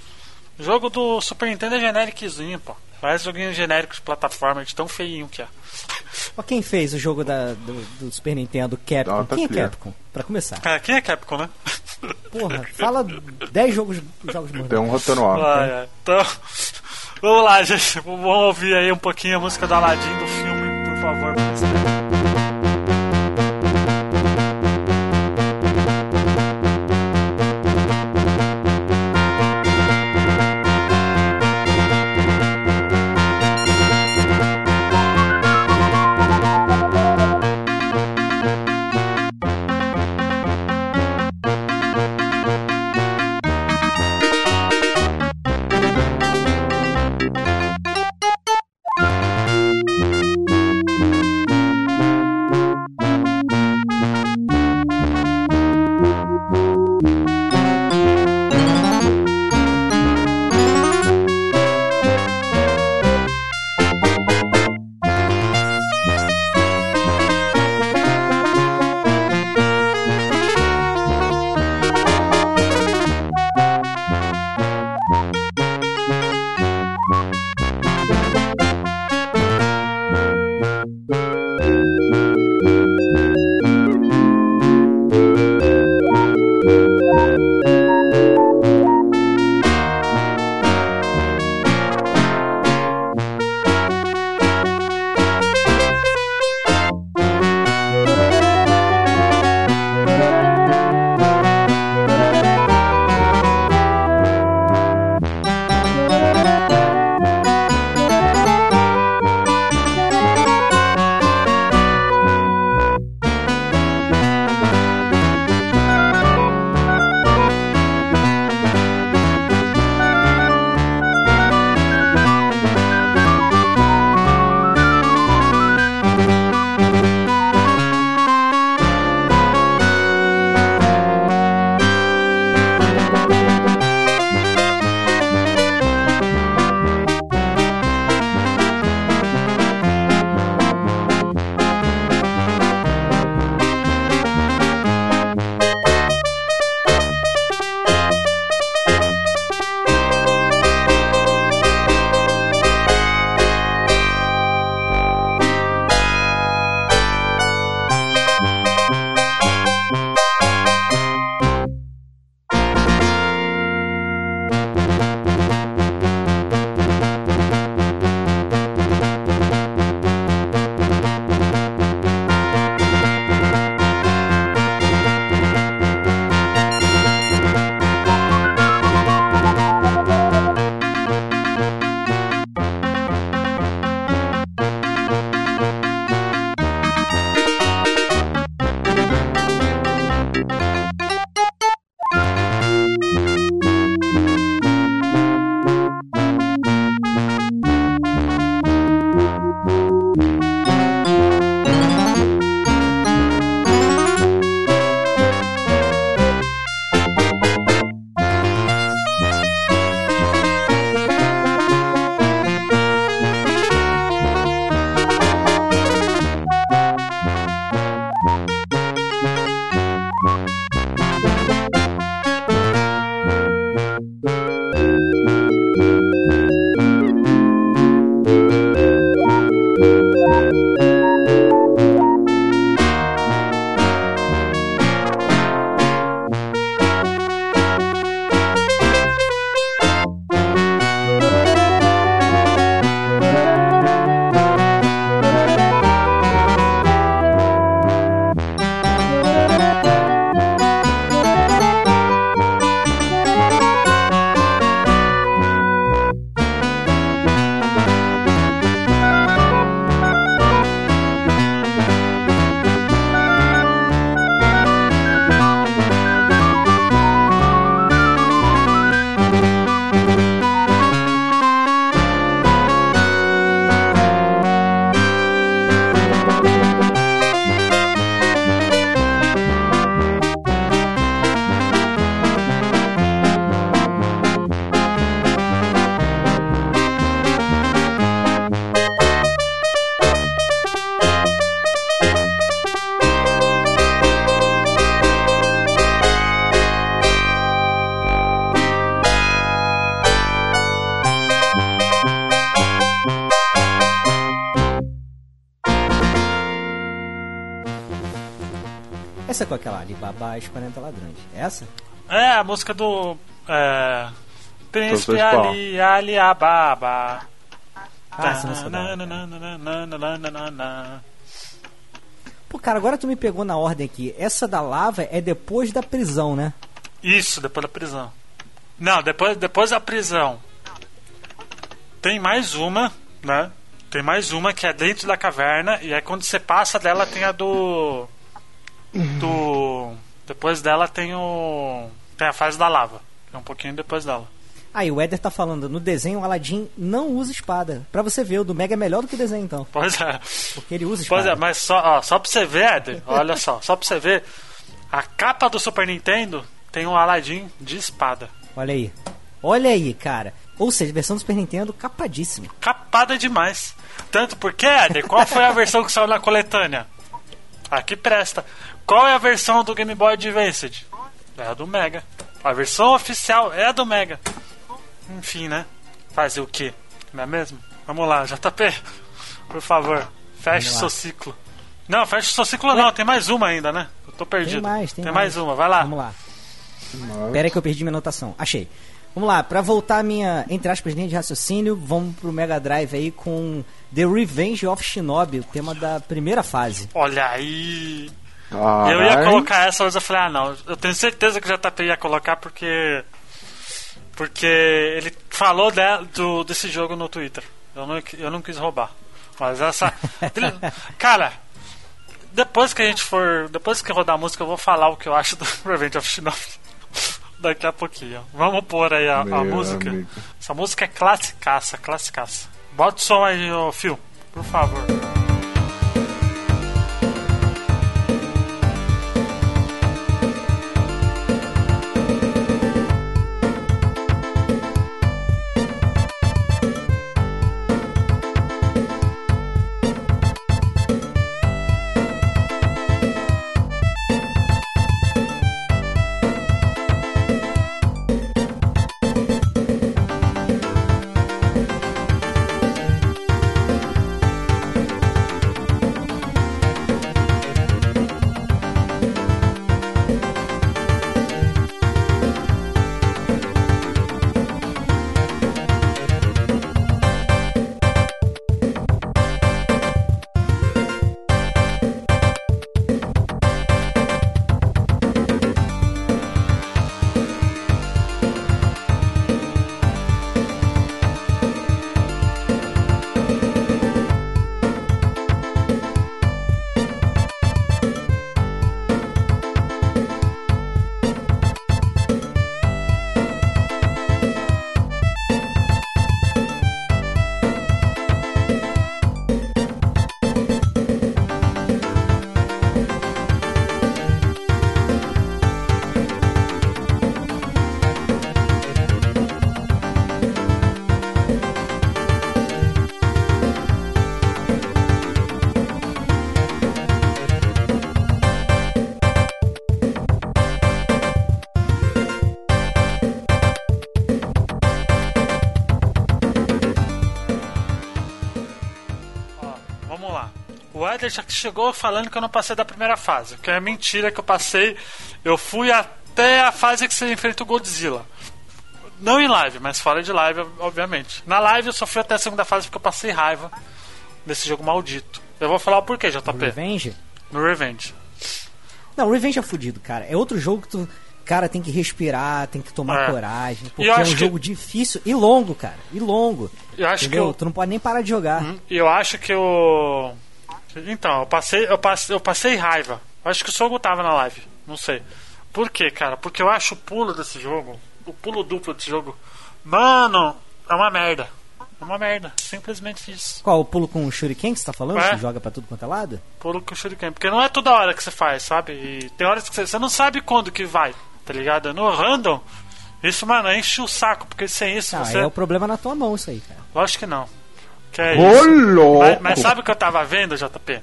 A: O jogo do Super Nintendo é genéricozinho, pô. Parece joguinho genérico de plataforma, de tão feinho que é. *laughs*
B: Ó, quem fez o jogo da, do, do Super Nintendo, Capcom?
C: Ah, tá
B: quem é
C: clear.
B: Capcom? Pra começar.
A: É, quem é Capcom, né? *laughs*
B: Porra, fala 10 jogos, jogos bons.
C: Tem um rotando ar.
A: Ai, ai. Então, *laughs* vamos lá, gente. Vamos ouvir aí um pouquinho a música do Aladdin do filme, por favor.
B: Os 40 ladrões. Essa?
A: É, a música do. É. Príncipe. Ali, Ali Ababa.
B: Ah, essa música é. Pô, cara, agora tu me pegou na ordem aqui. Essa da lava é depois da prisão, né?
A: Isso, depois da prisão. Não, depois, depois da prisão. Tem mais uma, né? Tem mais uma que é dentro da caverna. E aí quando você passa dela tem a do. Do. Depois dela tem o. Tem a fase da lava. Que é um pouquinho depois dela.
B: Aí o Éder tá falando, no desenho o Aladdin não usa espada. Pra você ver, o do Mega é melhor do que o desenho, então.
A: Pois é.
B: Porque ele usa espada.
A: Pois é, mas só, ó, só pra você ver, Éder, olha só, só pra você ver, a capa do Super Nintendo tem um Aladdin de espada.
B: Olha aí. Olha aí, cara. Ou seja, versão do Super Nintendo capadíssima.
A: Capada demais. Tanto porque, Éder, qual foi a versão que saiu na coletânea? Aqui presta. Qual é a versão do Game Boy Advance? É a do Mega. A versão oficial é a do Mega. Enfim, né? Fazer o quê? Não é mesmo? Vamos lá, JP. Por favor, feche seu ciclo. Não, feche seu ciclo não, tem mais uma ainda, né? Eu tô perdido.
B: Tem mais, tem,
A: mais. uma, vai lá.
B: Vamos lá. Pera aí que eu perdi minha anotação. Achei. Vamos lá, pra voltar a minha, entre aspas, linha de raciocínio, vamos pro Mega Drive aí com The Revenge of Shinobi, o tema da primeira fase.
A: Olha aí.
C: Caralho.
A: Eu ia colocar essa, mas eu falei, ah não, eu tenho certeza que o JP ia colocar porque. Porque ele falou de- do, desse jogo no Twitter. Eu não, eu não quis roubar. Mas essa. *laughs* Cara, depois que a gente for. Depois que rodar a música, eu vou falar o que eu acho do *laughs* Revenge of Shinobi. *laughs* Daqui a pouquinho. Vamos pôr aí a, a música.
C: amigo.
A: Essa música é classicaça, classicaça. Bota o som aí, ô Phil, por favor. Eder já chegou falando que eu não passei da primeira fase. Que é mentira que eu passei. Eu fui até a fase que você enfrenta o Godzilla. Não em live, mas fora de live, obviamente. Na live eu só fui até a segunda fase porque eu passei raiva desse jogo maldito. Eu vou falar o porquê, JP.
B: Revenge?
A: No Revenge.
B: Não, Revenge é fudido, cara. É outro jogo que tu, cara, tem que respirar, tem que tomar
A: É.
B: coragem. Porque
A: eu
B: é um
A: que-
B: jogo difícil e longo, cara. E longo.
A: Eu acho
B: entendeu?
A: que eu-
B: Tu não pode nem parar de jogar.
A: E eu acho que o. Então, eu passei, eu passei, eu passei raiva. Acho que o Sogo tava na live. Não sei. Por quê, cara? Porque eu acho o pulo desse jogo, o pulo duplo desse jogo, mano, é uma merda. É uma merda. Simplesmente isso.
B: Qual, o pulo com o Shuriken que você tá falando?
A: É.
B: Que joga pra tudo quanto é lado?
A: Pulo com o Shuriken. Porque não é toda hora que você faz, sabe? E tem horas que você, você não sabe quando que vai, tá ligado? No random, isso, mano, enche o saco. Porque sem isso
B: Não,
A: você.
B: é o problema na tua mão isso aí, cara.
A: Lógico que não. Que é
C: Ô,
A: isso.
C: louco!
A: Mas, mas sabe o que eu tava vendo, JP?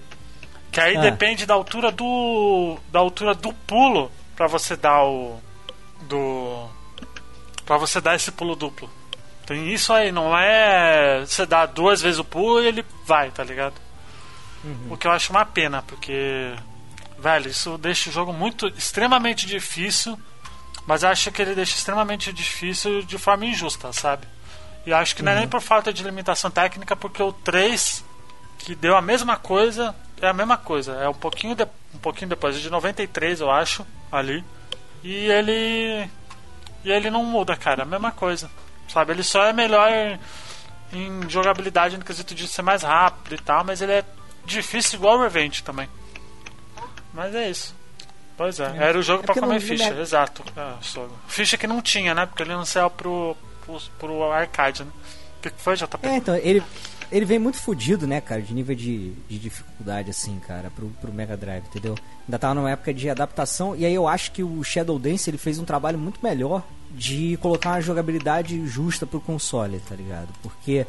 A: Que aí
B: Ah.
A: depende da altura do. da altura do pulo pra você dar o. do. pra você dar esse pulo duplo. Tem isso aí, não é. Você dá duas vezes o pulo e ele vai, tá ligado? O que eu acho uma pena, porque. velho, isso deixa o jogo muito extremamente difícil, mas eu acho que ele deixa extremamente difícil de forma injusta, sabe? E acho que não é nem por falta de limitação técnica, porque o 3 que deu a mesma coisa, é a mesma coisa, é um pouquinho de, um pouquinho depois, é de 93, eu acho, ali. E ele e ele não muda, cara, é a mesma coisa. Sabe, ele só é melhor em jogabilidade no quesito de ser mais rápido e tal, mas ele é difícil igual o Revenge também. Mas é isso. Pois é, era o jogo
B: É
A: pra comer ficha,
B: não é-
A: exato. É, Ficha que não tinha, né? Porque ele não saiu pro, pro, pro arcade, né? O que que foi, JP?
B: É, então, ele, ele vem muito fodido, né, cara, de nível de, de dificuldade, assim, cara, pro, pro Mega Drive, entendeu? Ainda tava numa época de adaptação, e aí eu acho que o Shadow Dance ele fez um trabalho muito melhor de colocar uma jogabilidade justa pro console, tá ligado? Porque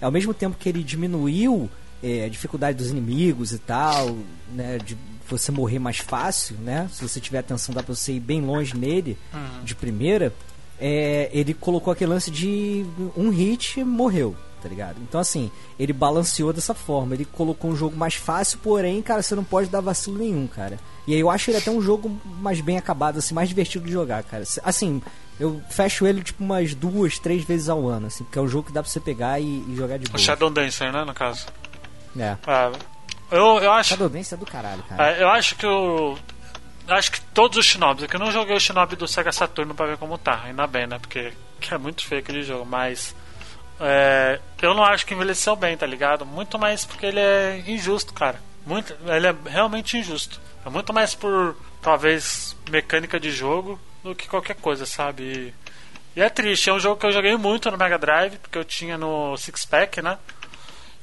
B: ao mesmo tempo que ele diminuiu é, a dificuldade dos inimigos e tal, né, de você morrer mais fácil, né? Se você tiver atenção, dá pra você ir bem longe nele de primeira. É, ele colocou aquele lance de um hit morreu, tá ligado? Então assim, ele balanceou dessa forma. Ele colocou um jogo mais fácil, porém, cara, você não pode dar vacilo nenhum, cara. E aí eu acho ele até um jogo mais bem acabado, assim, mais divertido de jogar, cara. Assim, eu fecho ele tipo umas duas, três vezes ao ano, assim, porque é um jogo que dá pra você pegar e, e jogar de
A: O
B: boa.
A: Shadow Dancer, né, no caso.
B: É.
A: É, eu, eu acho.
B: Shadow Dance é do caralho, cara.
A: É, eu acho que o. eu Acho que todos os Shinobis, é que eu não joguei o Shinobi do Sega Saturno pra ver como tá, ainda bem, né? Porque que *laughs* é muito feio aquele jogo, mas. é, eu não acho que envelheceu bem, tá ligado? Muito mais porque ele é injusto, cara. Muito, ele é realmente injusto. É muito mais por, talvez, mecânica de jogo do que qualquer coisa, sabe? E, e é triste, é um jogo que eu joguei muito no Mega Drive, porque eu tinha no Six Pack, né?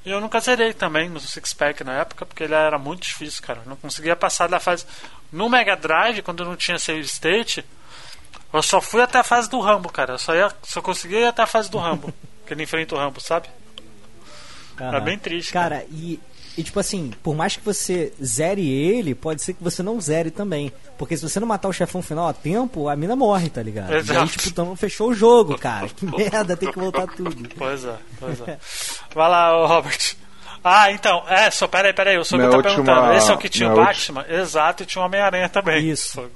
A: E eu nunca zerei também no Six Pack na época, porque ele era muito difícil, cara. Eu não conseguia passar da fase. No Mega Drive, quando não tinha save state, eu só fui até a fase do Rambo, cara. Eu só, ia, só conseguia ir até a fase do Rambo. *laughs* que ele enfrenta o Rambo, sabe?
B: Aham.
A: bem triste,
B: Cara, e, e tipo assim, por mais que você zere ele, pode ser que você não zere também. Porque se você não matar o chefão final a tempo, a mina morre, tá ligado? E aí,
A: Exato.
B: tipo, então fechou o jogo, cara. Que *laughs* merda, tem que voltar tudo.
A: Pois é, pois é. Vai lá, Robert. Ah, então, é, só peraí, peraí, o Sogo tá
C: última-
A: perguntando. Esse é o que tinha o Batman? Exato, e tinha o Homem-Aranha também.
B: Isso.
A: Sogo.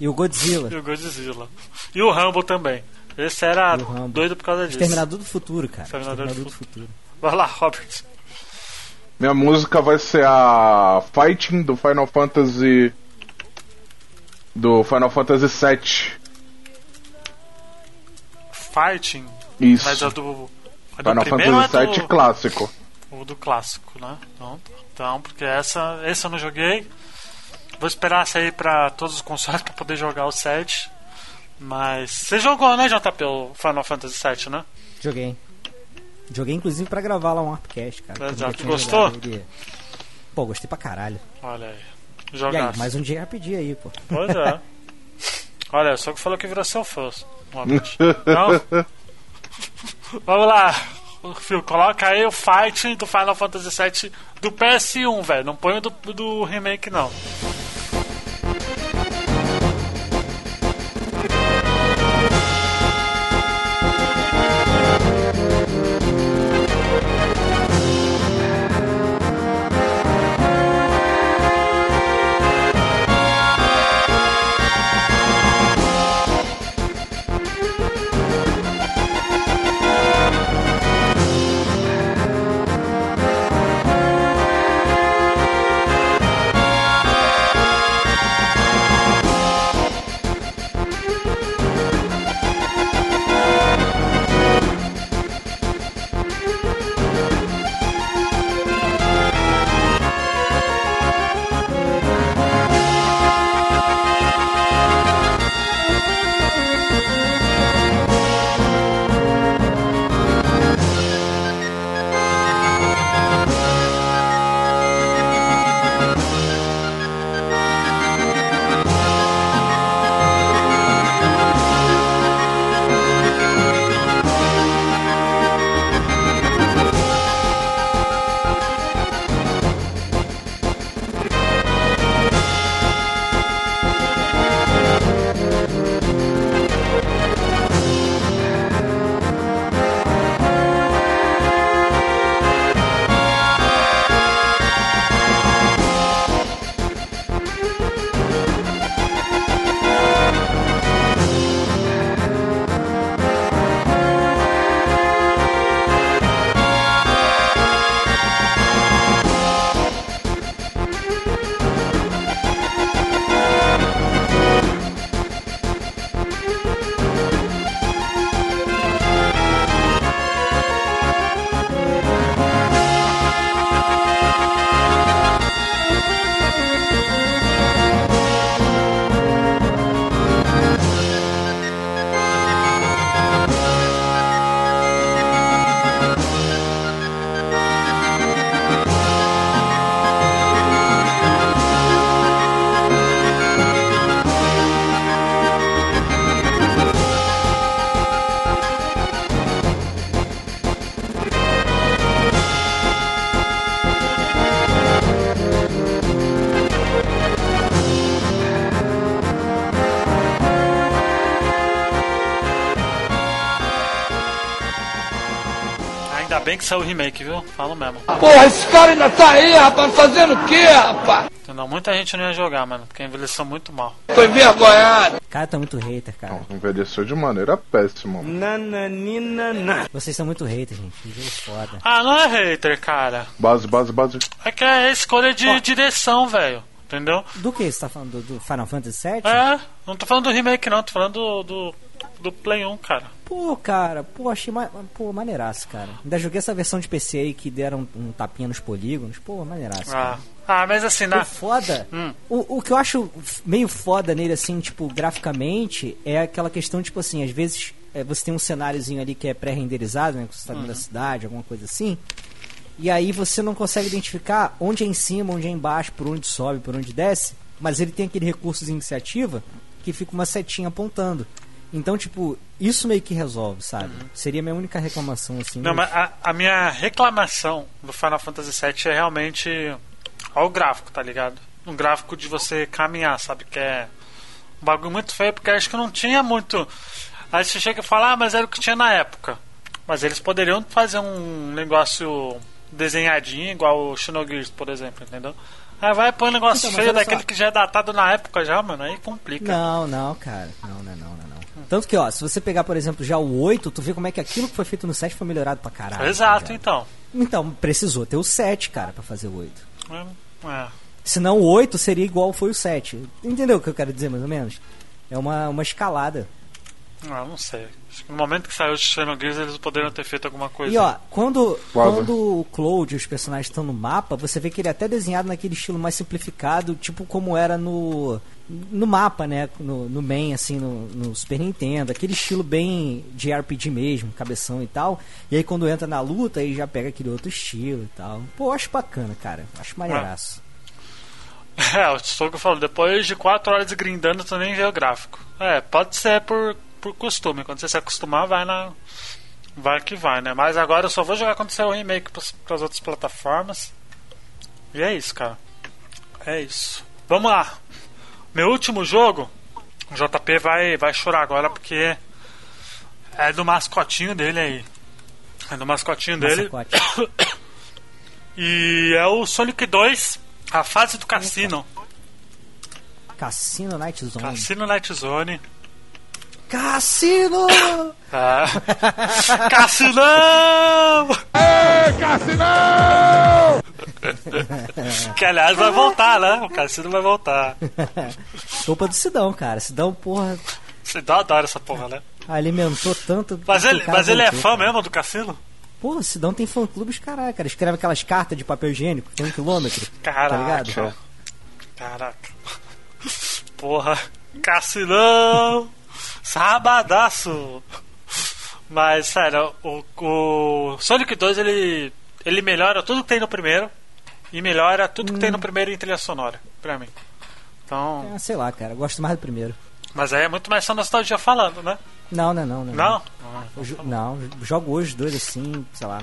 B: E o Godzilla.
A: E o Godzilla. E o Rambo também. Esse era doido por causa disso.
B: Exterminador do Futuro, cara.
A: Exterminador do
B: do Futuro.
A: Vai lá, Robert.
C: Minha música vai ser a Fighting do Final Fantasy. Do Final Fantasy VII.
A: Fighting.
C: Isso.
A: Mas é do. É do
C: Final
A: é
C: Fantasy VII
A: do,
C: clássico.
A: o do clássico, né? Então, então, porque essa, esse eu não joguei. Vou esperar sair pra todos os consoles *laughs* pra poder jogar o 7. Mas. Você jogou, né, JP, o Final Fantasy VII, né?
B: Joguei. Joguei inclusive pra gravar lá um Arpcast, cara. eu
A: Exato. Gostou?
B: ele. Pô, gostei pra caralho.
A: Olha aí.
B: E aí, mais um dia pedi aí, pô.
A: Pois é. *laughs* Olha, só que falou que virou seu fã. Então. *laughs* Vamos lá. Phil, coloca aí o Fight do Final Fantasy VII do PS1, velho. Não põe o do, do remake, não. Bem que saiu o remake, viu? Falo mesmo.
I: Porra, esse cara ainda tá aí, rapaz, fazendo o quê, rapaz?
A: Entendeu? Muita gente não ia jogar, mano, porque envelheceu muito mal.
I: Tô envergonhado.
B: Cara, tá muito hater, cara.
C: Não, envelheceu de maneira péssima.
I: Nananina.
B: Vocês são muito hater, gente. Que jogo foda.
A: Ah, não é hater, cara.
C: Base, base, base.
A: É que é escolha de direção, velho. Entendeu?
B: Do que você tá falando? Do, do Final Fantasy VII?
A: É, não tô falando do remake, não, tô falando do, do, do Play 1, cara.
B: Pô, cara, pô, achei ma pô, maneiraço, cara. Ainda joguei essa versão de PC aí que deram um tapinha nos polígonos. Pô, maneiraço.
A: Ah,
B: cara.
A: ah mas assim, na.
B: O foda,
A: Hum.
B: o, o que eu acho meio foda nele, assim, tipo, graficamente, é aquela questão, tipo assim, às vezes é, você tem um cenáriozinho ali que é pré-renderizado, né? Que você tá dentro da cidade, alguma coisa assim. E aí você não consegue identificar onde é em cima, onde é embaixo, por onde sobe, por onde desce. Mas ele tem aquele recurso de iniciativa que fica uma setinha apontando. Então, tipo, isso meio que resolve, sabe? Seria a minha única reclamação, assim.
A: Não, mas a, a minha reclamação do Final Fantasy VII é realmente ao gráfico, tá ligado? Um gráfico de você caminhar, sabe? Que é um bagulho muito feio, porque acho que não tinha muito. Aí você chega e fala, ah, mas era o que tinha na época. Mas eles poderiam fazer um negócio desenhadinho, igual o Xenogears, por exemplo, entendeu? Aí vai pôr um negócio
B: Então,
A: feio daquele
B: só.
A: que já é datado na época já, mano, aí complica.
B: Não, não, cara. Não, não, é não, não, não. Tanto que, ó, se você pegar, por exemplo, já o 8, tu vê como é que aquilo que foi feito no 7 foi melhorado pra caralho.
A: Exato,
B: tá
A: então.
B: Então, precisou ter o 7, cara, pra fazer o 8.
A: É, é.
B: Senão o 8 seria igual foi o 7. Entendeu o que eu quero dizer, mais ou menos? É uma, uma escalada.
A: Ah, não sei. Acho que no momento que saiu o Xenogears eles poderiam ter feito alguma coisa.
B: E ó, quando, quando o Cloud e os personagens estão no mapa, você vê que ele é até desenhado naquele estilo mais simplificado, tipo como era no no mapa, né? No, no main, assim, no, no Super Nintendo. Aquele estilo bem de RPG mesmo, cabeção e tal. E aí quando entra na luta, aí já pega aquele outro estilo e tal. Pô, eu acho bacana, cara. Acho maneiraço. *laughs*
A: É, o Sogo falou, depois de 4 horas grindando, tu nem vê o gráfico. É, pode ser por, por costume. Quando você se acostumar, vai na. Vai que vai, né? Mas agora eu só vou jogar quando sair o remake pras, pras outras plataformas. E é isso, cara. É isso. Vamos lá. Meu último jogo, o JP vai, vai chorar agora porque é do mascotinho dele aí. É do mascotinho dele.
B: Mascote. *coughs*
A: E é o Sonic 2, a fase do cassino.
B: Cassino Night Zone.
A: Cassino Night Zone.
B: Cassino!
A: Ah. Cassinão! *laughs* Que aliás vai voltar, né? O Cassino vai voltar.
B: Culpa do Sidão, cara. Sidão, porra,
A: Você dá adora essa porra, né?
B: alimentou tanto.
A: Mas ele, mas ele é fã
B: cara.
A: mesmo do Cassino?
B: Porra, o Sidão tem fã clubes, caralho, cara. Escreve aquelas cartas de papel higiênico, tem um quilômetro. Tá ligado?
A: Caraca. Caraca. Porra. Cassinão! Sabadaço! Mas, sério, o, o Sonic 2 ele, ele melhora tudo que tem no primeiro e melhora tudo que tem no primeiro em trilha sonora, pra mim. Então,
B: Ah, sei lá, cara. Gosto mais do primeiro.
A: mas aí é muito mais só nostalgia falando, né?
B: Não, não, não. Não?
A: Não?
B: Jo- não, eu jogo hoje dois assim, sei lá.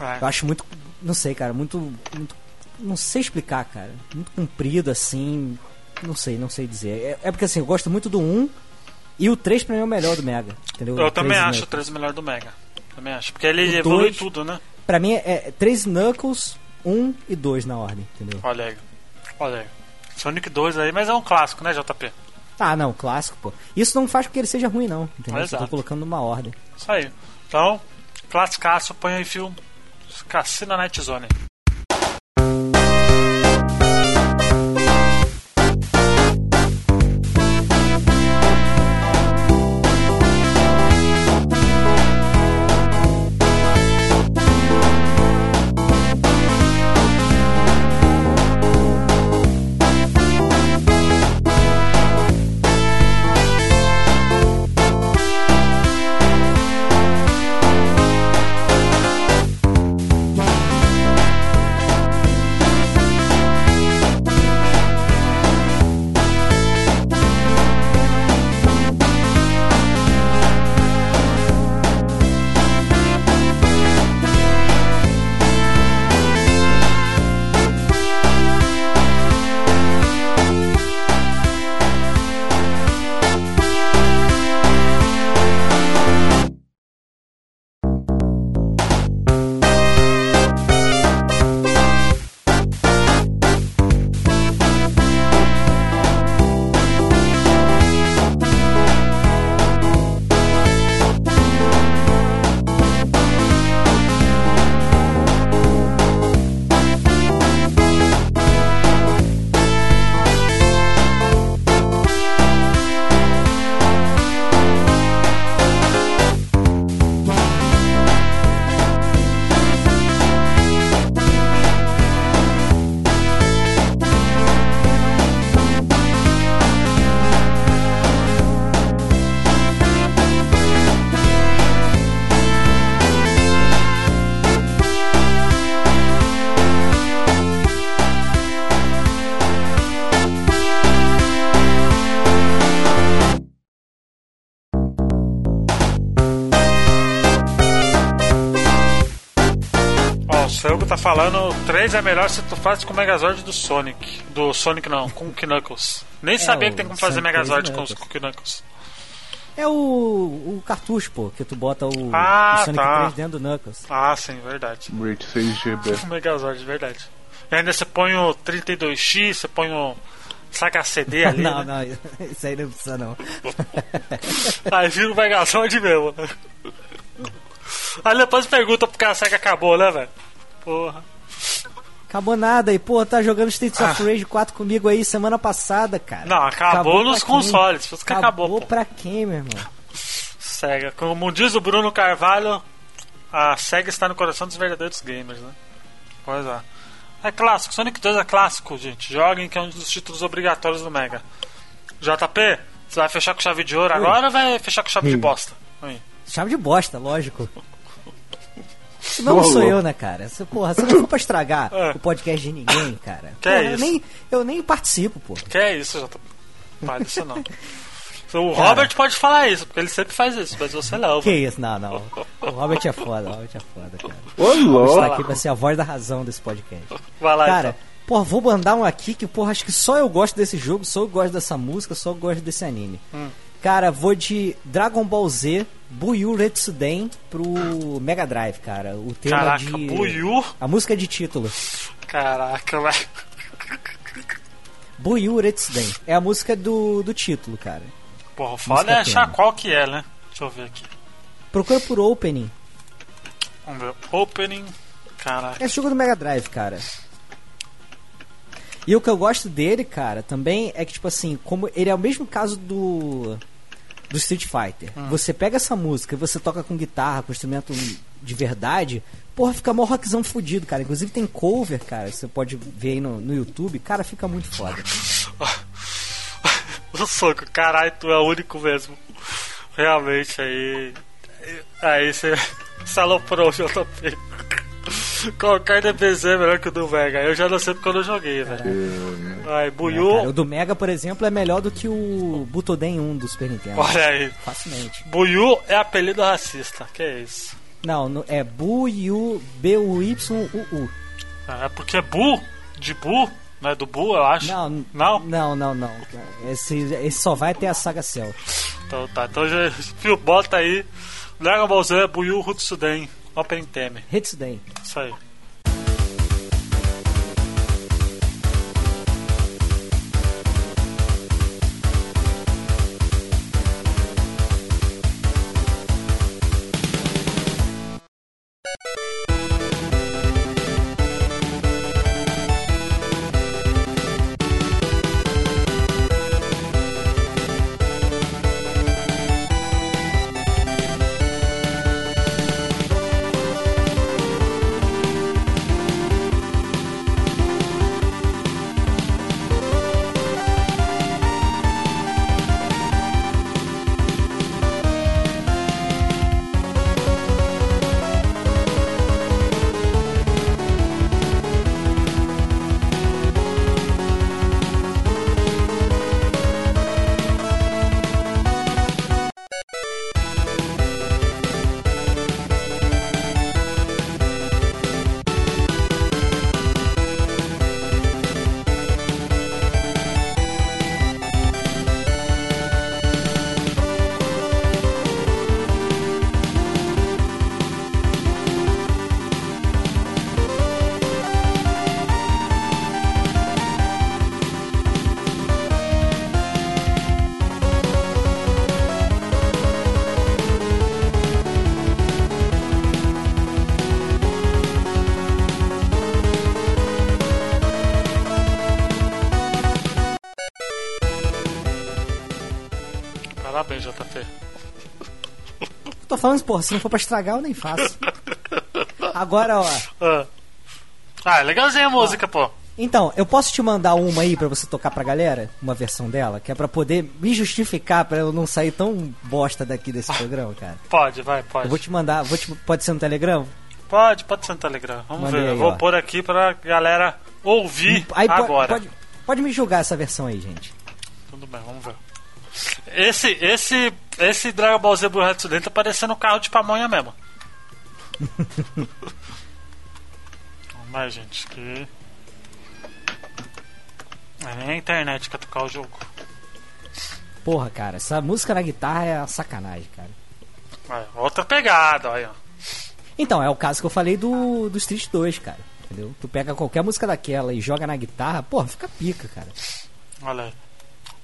A: É.
B: Eu acho muito. Não sei, cara. Muito. muito não sei explicar, cara. Muito comprido assim. Não sei, não sei dizer. É, é porque assim, eu gosto muito do 1 e o 3 pra mim é o melhor do Mega. Entendeu?
A: Eu
B: O
A: também
B: 3
A: acho o
B: Knuckles.
A: 3 melhor do Mega. Também acho. Porque ele
B: O
A: evolui
B: dois-
A: tudo, né?
B: Pra mim é, é 3 Knuckles, 1 e 2 na ordem, entendeu?
A: Olha aí. Olha aí. Sonic 2 aí, mas é um clássico, né, JP?
B: Ah, não, clássico, pô. Isso não faz com que ele seja ruim, não. Entendeu? Eu
A: Exato.
B: tô colocando numa ordem.
A: Isso aí. Então, classicaço, põe aí filme Cassino Night Zone. 3 é melhor se tu faz com o Megazord do Sonic. Do Sonic não, com o Knuckles. Nem sabia que tem como fazer
B: Sonic
A: Megazord
B: 3
A: com os
B: Knuckles.
A: com o Knuckles.
B: É o, o cartucho, pô, que tu bota o,
A: Ah,
B: o Sonic
A: tá.
B: 3 dentro do Knuckles.
A: Ah, sim, verdade.
C: Brit 6GB. *laughs*
A: O Megazord, verdade. E ainda você põe o 32X, você põe o. Saca CD *laughs* ali.
B: não,
A: né?
B: não, *laughs* isso aí não precisa não.
A: Aí vira o Megazord mesmo? Aí depois pergunta pro cara será que acabou, né, velho? Porra.
B: Acabou nada e, pô, tá jogando Streets of Rage 4 comigo aí semana passada, cara.
A: Ah. Não, acabou nos
B: pra quem?
A: consoles, por isso que acabou, pô.
B: pra quem, meu irmão?
A: Sega. Como diz o Bruno Carvalho, a Sega está no coração dos verdadeiros gamers, né? Pois é. É clássico, Sonic 2 é clássico, gente. Joguem que é um dos títulos obrigatórios do Mega. JP, você vai fechar com chave de ouro agora ou vai fechar com chave de bosta? Aí.
B: Chave de bosta, lógico. Não sou eu, né, cara? Se, porra, se não for pra estragar
A: É.
B: o podcast de ninguém, cara.
A: Que
B: porra,
A: é
B: eu,
A: isso?
B: nem, eu nem participo, pô.
A: Que é isso, JP? Fale isso não. *laughs* O Robert pode falar isso, porque ele sempre faz isso, mas você não.
B: Que isso? Não, não. O Robert é foda, o Robert é foda, cara.
C: Ô, louco!
B: aqui pra ser a voz da razão desse podcast.
A: Vai lá,
B: Cara,
A: então.
B: porra, vou mandar um aqui que, porra, acho que só eu gosto desse jogo, só eu gosto dessa música, só eu gosto desse anime.
A: Hum.
B: Cara, vou de Dragon Ball Z Buyu Retsuden pro Mega Drive, cara. O tema
A: Caraca,
B: de.
A: Buyu?
B: A música de título.
A: Caraca, velho.
B: Buyu Retsuden. É a música do, do título, cara.
A: Porra, o foda é achar qual que é, né? Deixa eu ver aqui.
B: Procura por Opening.
A: Vamos ver. Opening. Caraca.
B: É jogo do Mega Drive, cara. E o que eu gosto dele, cara, também é que, tipo assim, como ele é o mesmo caso do. Do Street Fighter. Você pega essa música e você toca com guitarra, com instrumento de verdade, porra, fica mó rockzão fudido, cara. Inclusive tem cover, cara, você pode ver aí no, no YouTube, cara, fica muito foda. *laughs*
A: O soco, caralho, tu é o único mesmo. Realmente aí. Aí você *laughs* se aloprou o JP. *laughs* Qualquer DBZ é melhor que o do Vega. Eu já não sei porque eu não joguei, velho. Ai,
B: Né,
A: Buyu.
B: cara? O do Mega, por exemplo, é melhor do que o Butoden 1 do Super Nintendo.
A: Olha aí.
B: Facilmente.
A: Buyu é apelido racista. Que é isso?
B: Não, no- é Bu-Yu, B-U-Y-U-U.
A: É porque Bu, de Bu, não é do Bu, eu acho.
B: Não,
A: Não?
B: não, não, não. Esse, esse só vai ter a Saga Cell.
A: Então tá, então já *laughs* bota aí. Dragon Ball Z, Buyu, Hutsuden, Open Theme.
B: Hitsuden.
A: Isso aí.
B: Falando, porra, se não for pra estragar, eu nem faço. Agora, ó. *laughs*
A: Ah, ah legalzinha a música, pô.
B: Então, eu posso te mandar uma aí pra você tocar pra galera? Uma versão dela? Que é pra poder me justificar, pra eu não sair tão bosta daqui desse programa, cara.
A: Pode, vai, pode.
B: Eu vou te mandar, vou te, pode ser no Telegram?
A: Pode, pode ser no Telegram. Vamos
B: Mandei
A: ver. Eu
B: aí,
A: vou
B: ó.
A: pôr aqui pra galera ouvir
B: Aí
A: agora.
B: Pode, pode me julgar essa versão aí, gente.
A: Tudo bem, vamos ver. Esse, esse, esse Dragon Ball Z Blue Hatsuden tá parecendo um carro de pamonha mesmo. *laughs* Mas, gente, que. É nem a internet que tocar o jogo.
B: Porra, cara, essa música na guitarra é uma sacanagem, cara.
A: Vai, outra pegada, olha.
B: Então, é o caso que eu falei do, do Street 2, cara. Entendeu? Tu pega qualquer música daquela e joga na guitarra, porra, fica pica, cara.
A: Olha aí.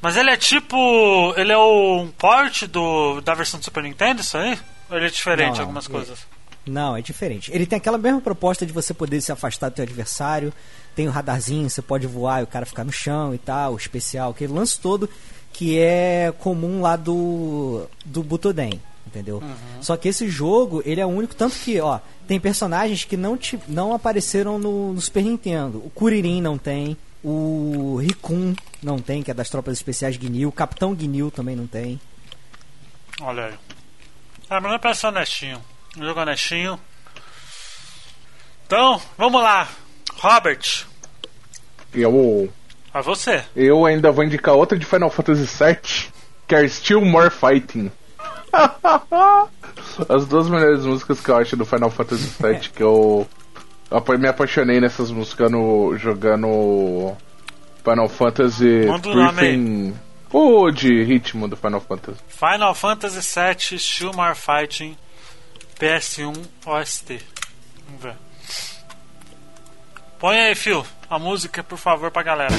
A: Mas ele é tipo. Ele é o- um port do, da versão do Super Nintendo, isso aí? Ou ele é diferente
B: Não,
A: algumas
B: ele-
A: coisas?
B: Não, é diferente. Ele tem aquela mesma proposta de você poder se afastar do teu adversário. Tem o radarzinho, você pode voar e o cara ficar no chão e tal, o especial, aquele lance todo que é comum lá do do Butoden, entendeu? Só que esse jogo, ele é único tanto que, ó, tem personagens que não te, não apareceram no, no Super Nintendo. O Kuririn não tem, o Rikun não tem, que é das tropas especiais o Capitão Ginyu também não tem.
A: Olha aí. Ah, mas não parece honestinho. Um jogo honestinho. Então, vamos lá. Robert,
C: Eu,
A: a você.
C: eu ainda vou indicar outra de Final Fantasy VII, que é Still More Fighting. *laughs* As duas melhores músicas que eu acho do Final Fantasy VII, que eu apa- me apaixonei nessas músicas no, jogando Final Fantasy. Briefing. O de ritmo do Final Fantasy.
A: Final Fantasy VII Shulmar Fighting PS1 OST. Vamos ver. Põe aí, Phil, a música, por favor, pra galera.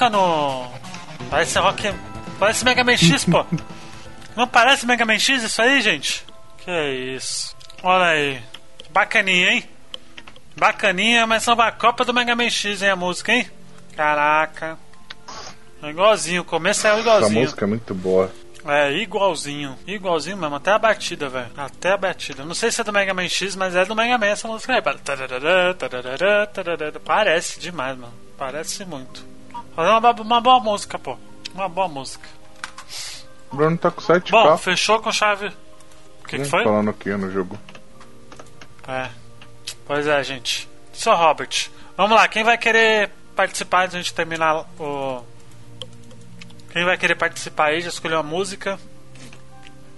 A: Essa no. Parece rock. Parece Mega Man X, pô. *laughs* Não parece Mega Man X isso aí, gente? Que isso. Olha aí. Bacaninha, hein? Bacaninha, mas são a Copa do Mega Man X, hein, a música, hein? Caraca. É igualzinho, o começo é
C: Essa
A: igualzinho.
C: música é muito boa.
A: É, igualzinho. Igualzinho mesmo, até a batida, velho. Até a batida. Não sei se é do Mega Man X, mas é do Mega Man essa música aí. Parece demais, mano. Parece muito. É uma, uma boa música, pô. Uma boa música.
C: O Bruno tá com 7k.
A: Bom, fechou com chave. O que, que foi?
C: Falando aqui no jogo.
A: É. Pois é, gente. Sr. Robert, vamos lá. Quem vai querer participar antes de a gente terminar o. Quem vai querer participar aí? Já escolheu a música.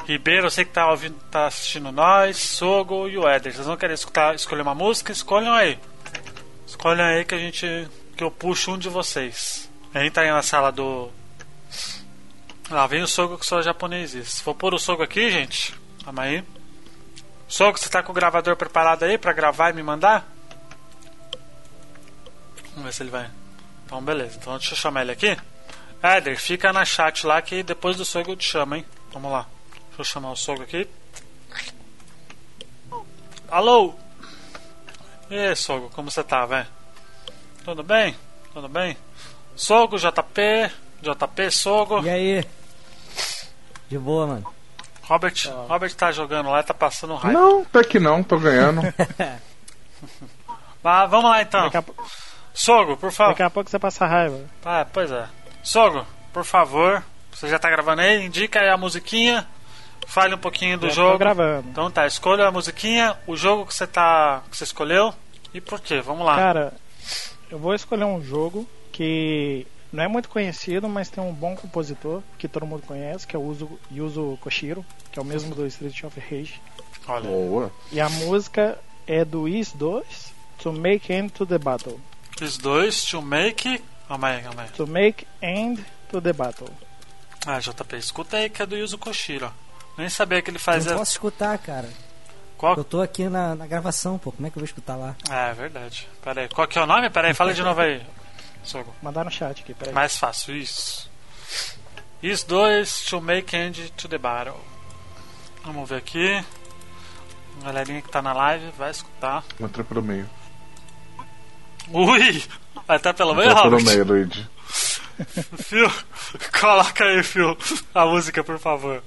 A: Ribeiro, eu sei que tá, ouvindo, tá assistindo nós. Sogo e o Éder. Vocês vão querer escutar, escolher uma música? Escolham aí. Escolham aí que a gente. Que eu puxo um de vocês. Entra aí na sala do. Lá vem o Sogo que só japonês. Se for pôr o Sogo aqui, gente. Calma aí. Sogo, você tá com o gravador preparado aí pra gravar e me mandar? Vamos ver se ele vai. Então, beleza. Então, deixa eu chamar ele aqui. Éder, fica na chat lá que depois do Sogo eu te chamo, hein? Vamos lá. Deixa eu chamar o Sogo aqui. Alô? E aí, Sogo, como você tá, velho? Tudo bem? Tudo bem? Sogo, JP, JP, Sogo.
B: E aí? De boa, mano.
A: Robert, Robert tá jogando lá e tá passando raiva.
C: Não, até que não, tô ganhando. *laughs*
A: Mas vamos lá então. Sogo, por favor.
J: daqui a pouco você passa raiva.
A: Ah, pois é. Sogo, por favor. Você já tá gravando aí? Indica aí a musiquinha. Fale um pouquinho do
J: Já
A: jogo.
J: Tô gravando.
A: Então tá, escolha a musiquinha, o jogo que você tá. que você escolheu e por quê? Vamos lá.
J: Cara, eu vou escolher um jogo que não é muito conhecido, mas tem um bom compositor que todo mundo conhece, que é o Yuzo, Yuzo Koshiro, que é o mesmo do Street of Rage.
A: Olha.
C: Boa.
J: E a música é do Is 2, To Make End to the Battle.
A: Os dois, to make. Calma aí, calma aí.
J: To Make End to the Battle.
A: Ah, JP, escuta aí que é do Yuzo Koshiro. ó. Nem sabia que ele
B: Não
A: fazia.
B: posso escutar, cara.
A: Qual...
B: Eu tô aqui na, na gravação, pô. Como é que eu vou escutar lá?
A: Ah, é verdade. Pera aí, qual que é o nome? Pera aí, fala de novo aí. Sogo.
J: Mandar no chat aqui, peraí.
A: Mais fácil, isso. Is 2 to make end to the battle. Vamos ver aqui. A galerinha que tá na live vai escutar.
C: Entra pelo meio.
A: Ui! Vai estar pelo meio,
C: Entra pelo
A: Robert?
C: meio, Luigi. *laughs*
A: Phil, coloca aí, Phil, a música, por favor.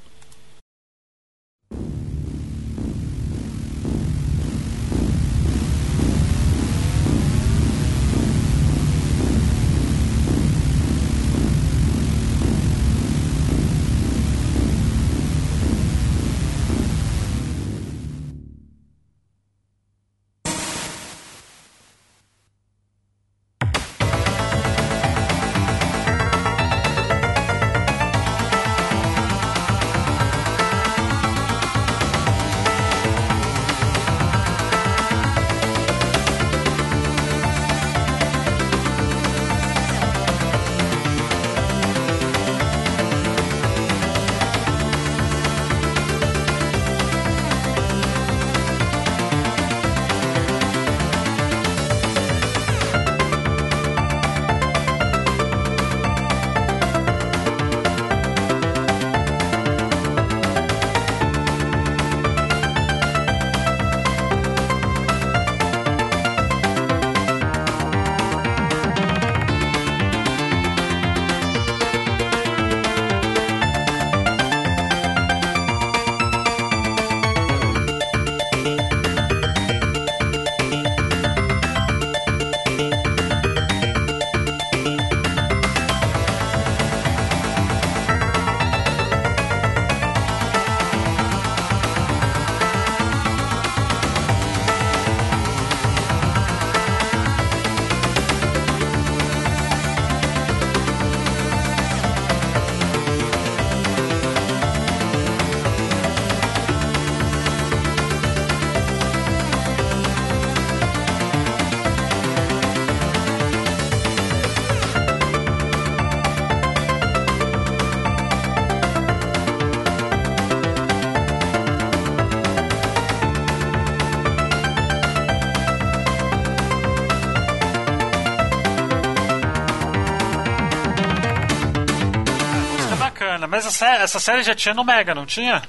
A: Essa, essa série já tinha no Mega, não tinha?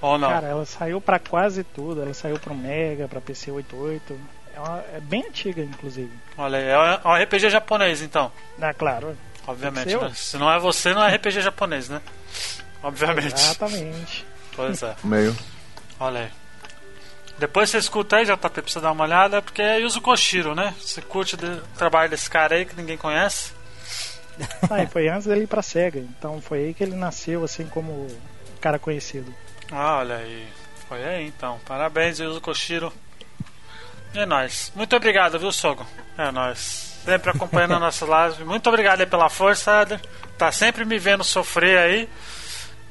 A: Ou não?
J: Cara, ela saiu pra quase tudo. Ela saiu pro Mega, pra PC 88. É, uma- é bem antiga, inclusive.
A: Olha aí, é um RPG japonês então.
J: Ah, claro.
A: Obviamente, né? Se não é você, não é RPG japonês, né? Obviamente.
J: Exatamente.
A: Pois é. *laughs*
C: Meio.
A: Olha aí. Depois você escuta aí, JP, pra você dar uma olhada, porque é Yuzo Koshiro, né? Você curte o trabalho desse cara aí que ninguém conhece. *laughs*
J: Ah, foi antes dele ir pra SEGA. Então foi aí que ele nasceu, assim, como cara conhecido.
A: Ah, olha aí. Foi aí então. Parabéns, Yuzo Koshiro. É nóis. Muito obrigado, viu, Sogo? É nóis. Sempre acompanhando a nossa live. Muito obrigado aí pela força, Eder. Tá sempre me vendo sofrer aí.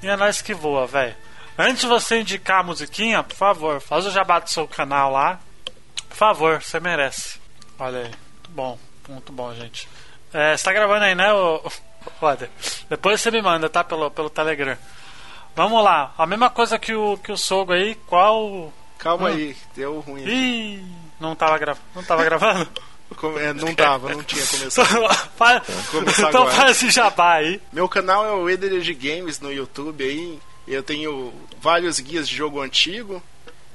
A: E é nóis que voa, velho. Antes de você indicar a musiquinha, por favor, faz o jabá do seu canal lá. Por favor, você merece. Olha aí. Muito bom. Muito bom, gente. É, você tá gravando aí, né, ô, Eder? Depois você me manda, tá? Pelo, pelo Telegram. Vamos lá. A mesma coisa que o, que o Sogo aí. Qual.
K: Calma
A: Hum.
K: aí, deu ruim.
A: Ih, não tava, gra... não tava gravando? *laughs*
K: É, não tava, não tinha começado. *laughs* Começar
A: então
K: agora.
A: faz esse jabá aí.
K: Meu canal é o Edered Games no YouTube aí. Eu tenho vários guias de jogo antigo.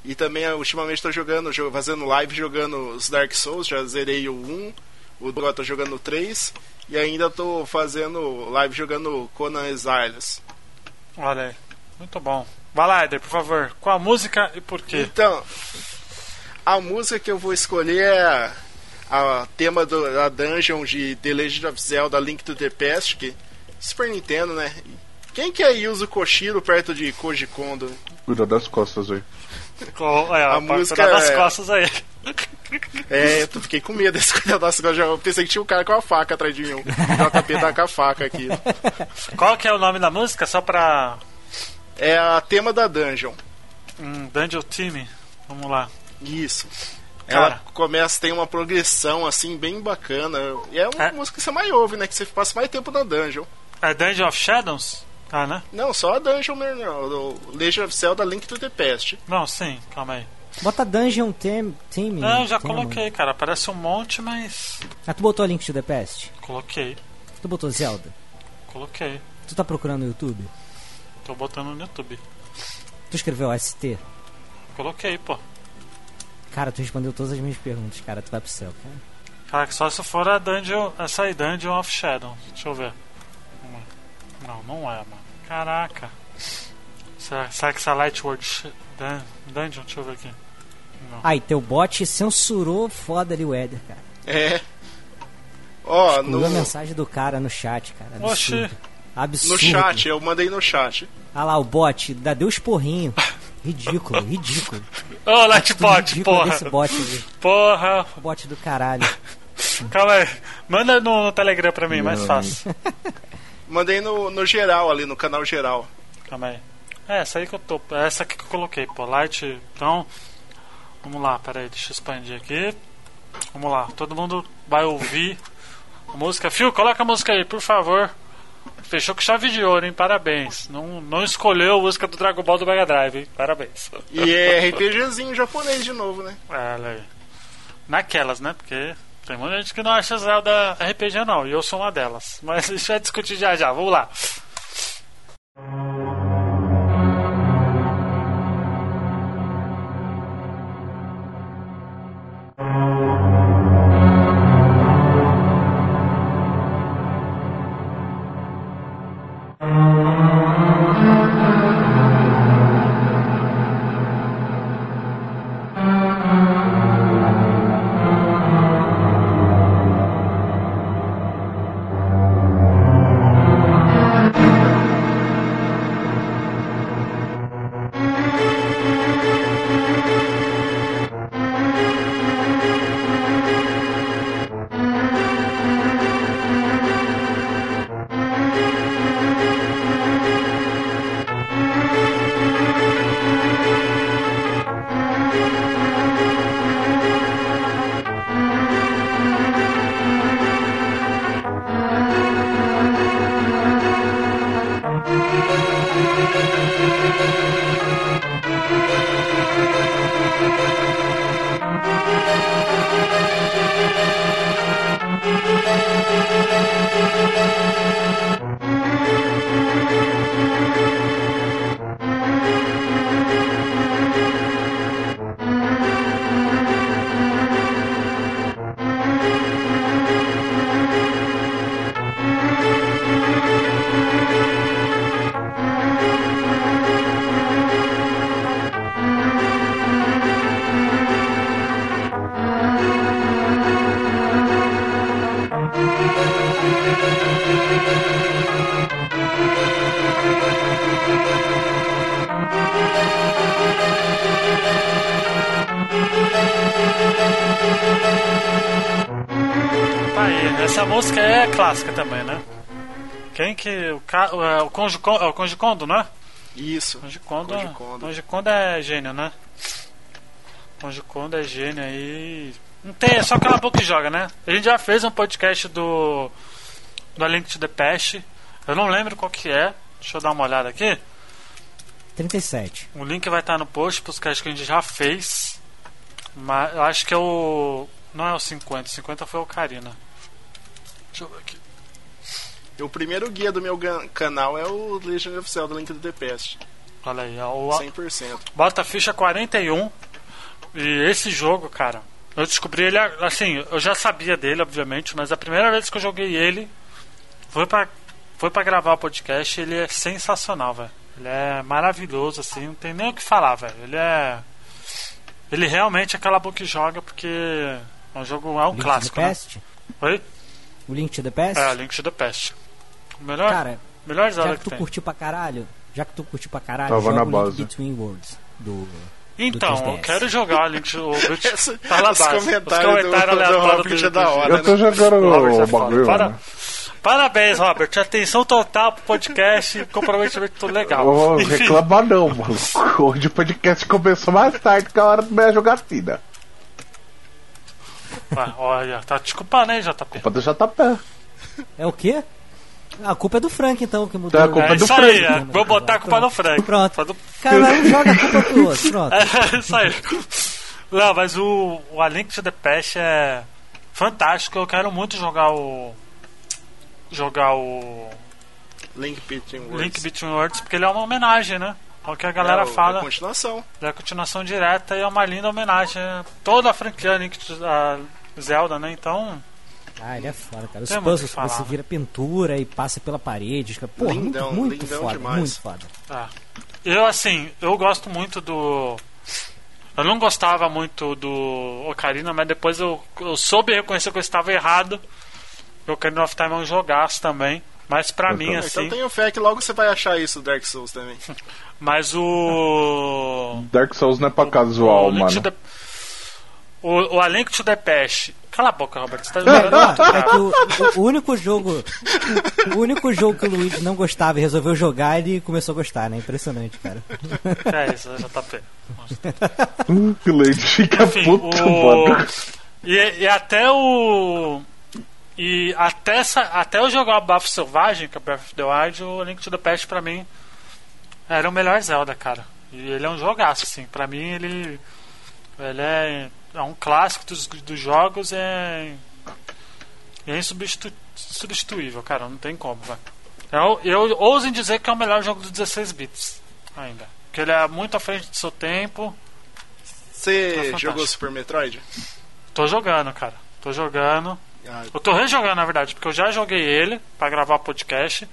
K: E também ultimamente estou jogando, jo- fazendo live jogando os Dark Souls, já zerei o 1, o agora tô jogando o 3 e ainda tô fazendo live jogando Conan Exiles.
A: Olha aí. Muito bom. Vai lá, Eder, por favor. Qual a música e por quê?
K: Então, a música que eu vou escolher é a, a tema do, da dungeon de The Legend of Zelda Link to the Past, que Super Nintendo, né? Quem que é Yuzo Koshiro perto de Koji Kondo?
C: Cuida das costas aí.
A: Qual- é,
K: A música
A: das
K: é-
A: costas aí.
K: É, eu fiquei com medo desse cuidado das costas. Eu pensei que tinha um cara com a faca atrás de mim. O JP tá com a faca aqui.
A: Qual que é o nome da música? Só pra.
K: É a tema da dungeon.
A: Hum, Dungeon Team. Vamos lá.
K: Isso.
A: Cara.
K: Ela começa, tem uma progressão assim bem bacana. E é uma música que você mais ouve, né? Que você passa mais tempo na dungeon.
A: É Dungeon of Shadows? Tá, né?
K: Não, só a dungeon mesmo. não. O Legend of Zelda Link to the Past.
A: Não, sim, calma aí.
B: Bota Dungeon Team. team
A: Não, já
B: tema.
A: coloquei, cara. Parece um monte, mas.
B: Ah, tu botou Link to the Past?
A: Coloquei,
B: Tu botou Zelda?
A: coloquei.
B: Tu tá procurando no YouTube?
A: Tô botando no YouTube.
B: Tu escreveu ST?
A: Coloquei, pô.
B: Cara, tu respondeu todas as minhas perguntas, cara. Tu vai pro céu, cara.
A: Cara, só se for a Dungeon. Essa aí, Dungeon of Shadow. Deixa eu ver. Não, não é, mano. Caraca. Será, será que essa Dun- Dungeon? Deixa eu ver aqui. Não.
B: Ai, teu bot censurou foda ali o Éder, cara.
K: É. Ó,
B: Excluiu
K: no,
B: a mensagem do cara no chat, cara.
A: Oxi.
B: Absurdo. Absurdo.
K: no chat, eu mandei no chat.
B: Ah lá, o bot, dá deu esporrinho. Ridículo, ridículo. *laughs*
A: Ô, Lightbot,
B: ridículo
A: porra.
B: desse bot ali.
A: Porra.
B: Bot do caralho.
A: Calma aí. Manda no, Telegram pra mim, mais fácil. *laughs*
K: Mandei no, no geral ali, no canal geral.
A: Calma aí. É, essa aí que eu tô. é Essa aqui que eu coloquei, pô. Light. Então. Vamos lá, peraí, deixa eu expandir aqui. Vamos lá, todo mundo vai ouvir a música. Fio, coloca a música aí, por favor. Fechou com chave de ouro, hein? Parabéns. Não, não escolheu a música do Dragon Ball do Mega Drive, hein? Parabéns.
K: E é RPGzinho japonês de novo, né?
A: É, olha aí. Naquelas, né? Porque tem muita gente que não acha Zelda RPG, não. E eu sou uma delas. Mas *laughs* gente vai discutir já já. Vamos lá. Clássica também, né? Quem que. O, ca... é o Kondo, é o Conde Kondo, não é?
K: Isso.
A: Conde Kondo,
K: Kondo
A: é gênio, né? Kondo é gênio aí. Não tem, é só aquela boca que joga, né? A gente já fez um podcast do. Do A Link to the Past. Eu não lembro qual que é. Deixa eu dar uma olhada aqui.
B: 37.
A: O link vai estar no post pros casts que a gente já fez. Mas eu acho que é o. Não é o 50, 50 foi o Karina. Deixa eu ver aqui.
K: O primeiro guia do meu canal é o Legend of Zelda Link to the Past.
A: Olha aí, é o
K: 100%.
A: Bota ficha 41. E esse jogo, cara, eu descobri ele assim, eu já sabia dele, obviamente, mas a primeira vez que eu joguei ele foi pra, foi pra gravar o podcast, ele é sensacional, velho. Ele é maravilhoso, assim, não tem nem o que falar, velho. Ele é. Ele realmente é aquela boca que joga porque é um jogo, é um
B: Link
A: clássico.
B: the
A: Né?
B: Past?
A: Oi?
B: O Link to the Past?
A: É, Link to the Past. O melhor,
B: Cara,
A: melhor
B: já
A: Zelda
B: que
A: que
B: tu
A: tem.
B: curtiu pra caralho, já que tu curtiu pra caralho,
C: Tava
B: joga
C: na
B: o Link
C: base.
B: Between Worlds do
A: Então,
B: do
A: eu
B: 3DS.
A: quero jogar o Link to o *laughs*
K: Essa-
A: tá na
K: os
A: base.
K: comentários
A: Os comentários
K: do- do
A: aleatórios
K: Hobbit é da hora,
C: Eu tô jogando
A: O
C: bagulho,
A: Para-
C: né?
A: Parabéns, Robert. Atenção total pro podcast. Comprometimento tudo legal.
C: Vou
A: Enfim,
C: reclamar não, mano. *laughs* Hoje o podcast começou mais tarde que a hora da minha jogatina.
A: Olha, tá te culpando, hein, JP?
C: Culpa do JP.
B: É o quê? A culpa é do Frank, então, que mudou.
C: É, a culpa
A: É
C: do
A: isso aí,
C: Frank.
A: é. vou botar a culpa no Frank.
B: Pronto.
A: Do-
B: Cara, não joga a culpa pro outro, pronto. *laughs*
A: É isso aí. Não, mas o, o A Link to the Past é fantástico. Eu quero muito jogar o. Jogar o
K: Link Between Worlds.
A: Link Between Worlds, porque ele é uma homenagem, né? Ao que a galera
K: é, o- É
A: fala.
K: a continuação.
A: É a continuação direta e é uma linda homenagem a toda a franquia Link to a Zelda, né? Então,
B: Ah, ele é foda, cara. Os
A: o
B: puzzles você
A: falar.
B: vira pintura e passa pela parede. cara. Pô,
K: Lindão,
B: muito, muito
K: lindão
B: foda,
K: demais.
B: muito foda.
A: Ah. Eu, assim, eu gosto muito do. Eu não gostava muito do Ocarina, mas depois eu, eu soube reconhecer que eu estava errado. O Ocarina of Time é um jogaço também. Mas pra
C: Eu
A: mim,
C: também.
A: assim.
K: Então tenho fé que logo você vai achar isso do Dark Souls também. *laughs*
A: Mas o.
C: Dark Souls não é pra casual,
A: o
C: mano.
A: the- O, o A Link to the Past. Cala a boca, Robert. Você tá jogando muito,
B: é que o, o- o único jogo. O único jogo que o Luigi não gostava e resolveu jogar, ele começou a gostar, né? Impressionante, cara.
A: É isso, JP.
C: Hum, que leite fica
A: Enfim,
C: puto,
A: o...
C: mano.
A: e, e até o. E até, essa, até eu jogar o Bafo Selvagem, que é Breath of the Wild, o Link to the Past pra mim era o melhor Zelda, cara. E ele é um jogaço, assim. Pra mim ele. Ele é, é um clássico dos, dos jogos, é. É insubstitu- insubstituível, cara. Não tem como, velho. Eu, eu ouso em dizer que é o melhor jogo dos 16 bits ainda. Porque ele é muito à frente do seu tempo.
K: Você
A: fantástico.
K: jogou Super Metroid?
A: Tô jogando, cara. Tô jogando.
K: Ah,
A: Eu tô rejogando, na verdade, porque eu já joguei ele pra gravar podcast.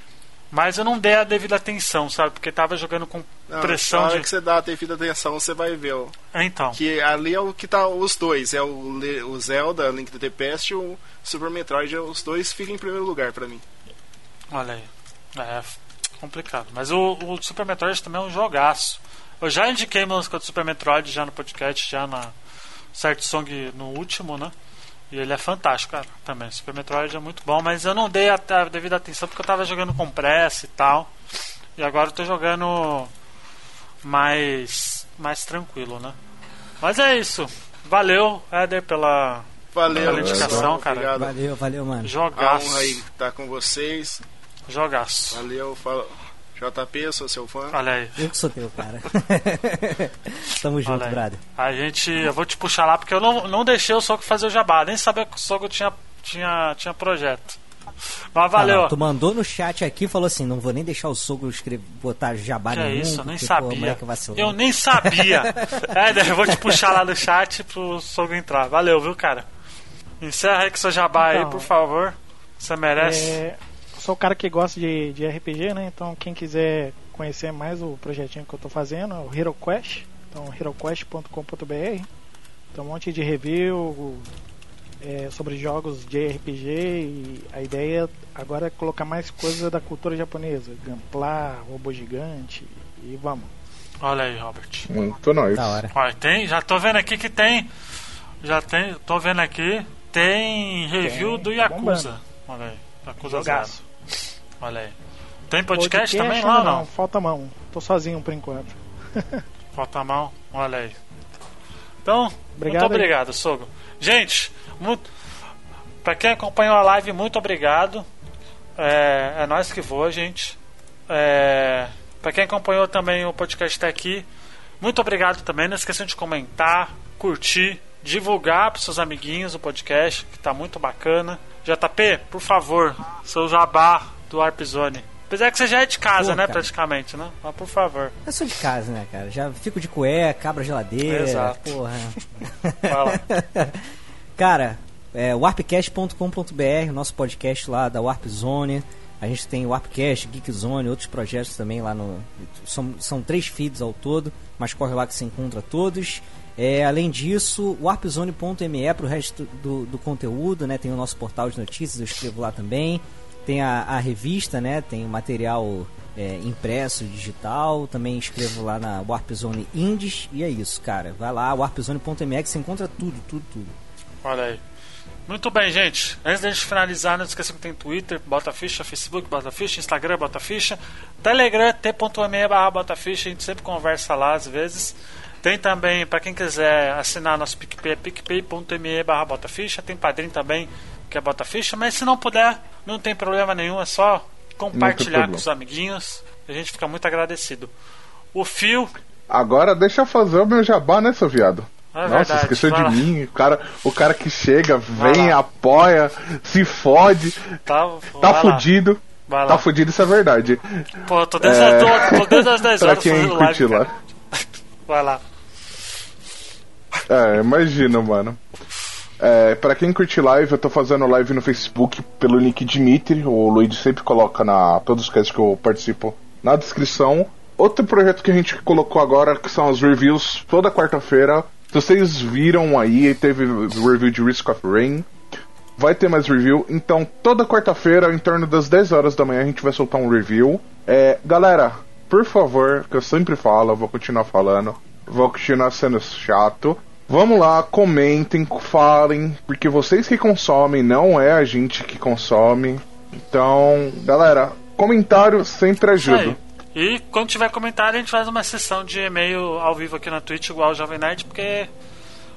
A: Mas eu não dei a devida atenção, sabe? Porque tava jogando com
K: não,
A: pressão
K: na hora
A: de.
K: que você dá a devida atenção, você vai ver. ó,
A: Então.
K: Que ali é o que tá os dois. É o, o Zelda, Link to the Past e o Super Metroid. é Os dois ficam em primeiro lugar pra mim.
A: Olha aí. É complicado. Mas o, o Super Metroid também é um jogaço. Eu já indiquei música do Super Metroid já no podcast, já na Certo Song no último, né? E ele é fantástico, cara, também. Super Metroid é muito bom, mas eu não dei a, a devida atenção porque eu tava jogando com pressa e tal. E agora eu tô jogando mais mais tranquilo, né? Mas é isso. Valeu, Éder, pela,
K: Valeu,
A: pela indicação,
K: pessoal.
A: cara.
K: Obrigado.
B: Valeu, valeu, mano.
K: A
A: Jogaço.
K: honra aí estar com vocês.
A: Jogaço.
K: Valeu, fala. JP, eu sou seu fã.
A: Olha aí.
B: Eu que sou teu, cara. *laughs* Tamo junto,
A: Olha aí.
B: brother.
A: A gente. Eu vou te puxar lá porque eu não, não deixei o Soco fazer o jabá. Nem sabia que o Soco tinha, tinha, tinha projeto. Mas valeu.
B: Ah, não, tu mandou no chat aqui e falou assim: não vou nem deixar o sogro escrever, botar jabá
A: que é
B: nenhum.
A: isso? Eu nem
B: porque, pô,
A: sabia.
B: vacilou.
A: Eu nem sabia. *laughs* é, eu vou te puxar lá no chat pro Soco entrar. Valeu, viu, cara? Encerra aí com seu jabá aí,
J: Então,
A: por favor. Você merece.
J: É, sou o cara que gosta de, de RPG, né? Então quem quiser conhecer mais o projetinho que eu tô fazendo é o Hero Quest. Então heroquest.com.br. Tem um monte de review é, sobre jogos de RPG e a ideia agora é colocar mais coisas da cultura japonesa. Gunpla, robô gigante e vamos.
A: Olha aí, Robert.
C: Muito nóis.
B: Da hora.
A: Olha, tem. Já tô vendo aqui que tem. Já tem. Tô vendo aqui. Tem review
J: Tem,
A: do
J: tá
A: Yakuza. Olha aí. Acusa
J: Jogaço.
A: Olha aí. Tem podcast, também lá
J: ainda
A: não?
J: Falta mão. Tô sozinho por enquanto. *laughs*
A: Falta a mão. Olha aí. Então,
J: Obrigado
A: muito
J: aí.
A: obrigado, Sogo. Gente, muito... pra quem acompanhou a live, muito obrigado. É, é nós que voa, gente. É, pra quem acompanhou também o podcast até aqui, muito obrigado também. Não esqueçam de comentar, curtir, divulgar pros seus amiguinhos o podcast, que tá muito bacana. JP, por favor, seu jabá do Warp Zone. Apesar que você já é de casa,
B: Pô,
A: né,
B: cara.
A: praticamente, né? Mas por favor.
B: Eu sou de casa, né, cara? Já fico de cueca, cabra geladeira,
A: Exato.
B: porra. *laughs*
A: Fala. *laughs*
B: Cara, é warpcast.com.br, nosso podcast lá da Warp Zone. A gente tem o Warpcast, Geek Zone, outros projetos também lá no. São, são três feeds ao todo, mas corre lá que você encontra todos. É, além disso, warpzone.me para o resto do, do conteúdo, né? Tem o nosso portal de notícias, eu escrevo lá também. Tem a, a revista, né? Tem material é, impresso, digital. Também escrevo lá na Warp Zone Indies. E é isso, cara. Vai lá, warpzone.me que você encontra tudo, tudo, tudo.
A: Olha aí. Muito bem, gente. Antes da gente finalizar, não esqueça que tem Twitter, Bota Ficha, Facebook, Bota Ficha, Instagram, Bota Ficha, Telegram, t.me Bota Ficha, a gente sempre conversa lá às vezes. Tem também, para quem quiser assinar nosso PicPay, é picpay.me Bota Ficha. Tem padrinho também, que é Bota Ficha. Mas se não puder, não tem problema nenhum, é só compartilhar com os amiguinhos. A gente fica muito agradecido. O Fio,
C: Agora deixa eu fazer o meu jabá, né, seu viado?
A: É
C: Nossa,
A: verdade,
C: esqueceu de mim. O cara, o cara que chega, vem, apoia, se fode,
A: tá,
C: tá fudido. Tá fudido, isso é verdade.
A: Pô, tô desde,
C: É.
A: tô desde as 10
C: pra
A: horas
C: quem
A: fazendo live,
C: lá.
A: Vai lá.
C: É, imagina, mano. É, pra quem curte live, eu tô fazendo live no Facebook pelo nick Dimitri. O Luigi sempre coloca na todos os casts que eu participo na descrição. Outro projeto que a gente colocou agora, que são as reviews toda quarta-feira. Se vocês viram aí, teve review de Risk of Rain. Vai ter mais review. Então, toda quarta-feira, em torno das 10 horas da manhã, a gente vai soltar um review. É, galera, por favor, que eu sempre falo, eu vou continuar falando. Vou continuar sendo chato. Vamos lá, comentem, falem, porque vocês que consomem, não é a gente que consome. Então, galera, comentário sempre ajuda.
A: E quando tiver comentário, a gente faz uma sessão de e-mail ao vivo aqui na Twitch, igual o Jovem Nerd, porque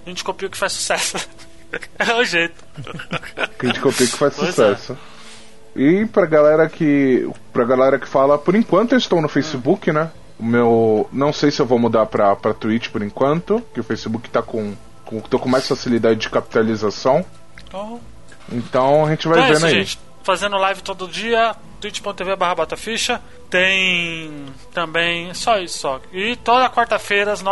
A: a gente copia o que faz sucesso. *laughs* é o jeito.
C: A gente copia que faz
A: Pois é.
C: sucesso. E pra galera que. Pra galera que fala, por enquanto eu estou no Facebook, né? O meu. Não sei se eu vou mudar pra, pra Twitch por enquanto, que o Facebook tá com. com tô com mais facilidade de capitalização.
A: Então,
C: Então a gente vai
A: então é
C: vendo
A: isso,
C: aí.
A: gente. Fazendo live todo dia, twitch.tv barra. Tem também. Só isso, só. E toda quarta-feira, às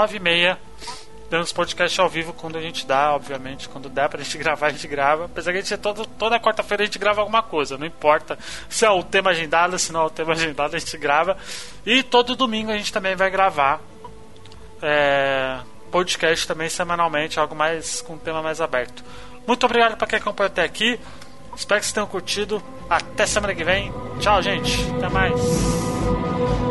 A: 9h30, temos podcast ao vivo quando a gente dá, obviamente. Quando der pra gente *laughs* gravar, a gente grava. Apesar que a gente todo, toda quarta-feira a gente grava alguma coisa. Não importa se é o tema agendado, se não é o tema *laughs* agendado, a gente grava. E todo domingo a gente também vai gravar. É, podcast também semanalmente, algo mais com um tema mais aberto. Muito obrigado para quem acompanhou até aqui. Espero que vocês tenham curtido. Até semana que vem. Tchau, gente. Até mais.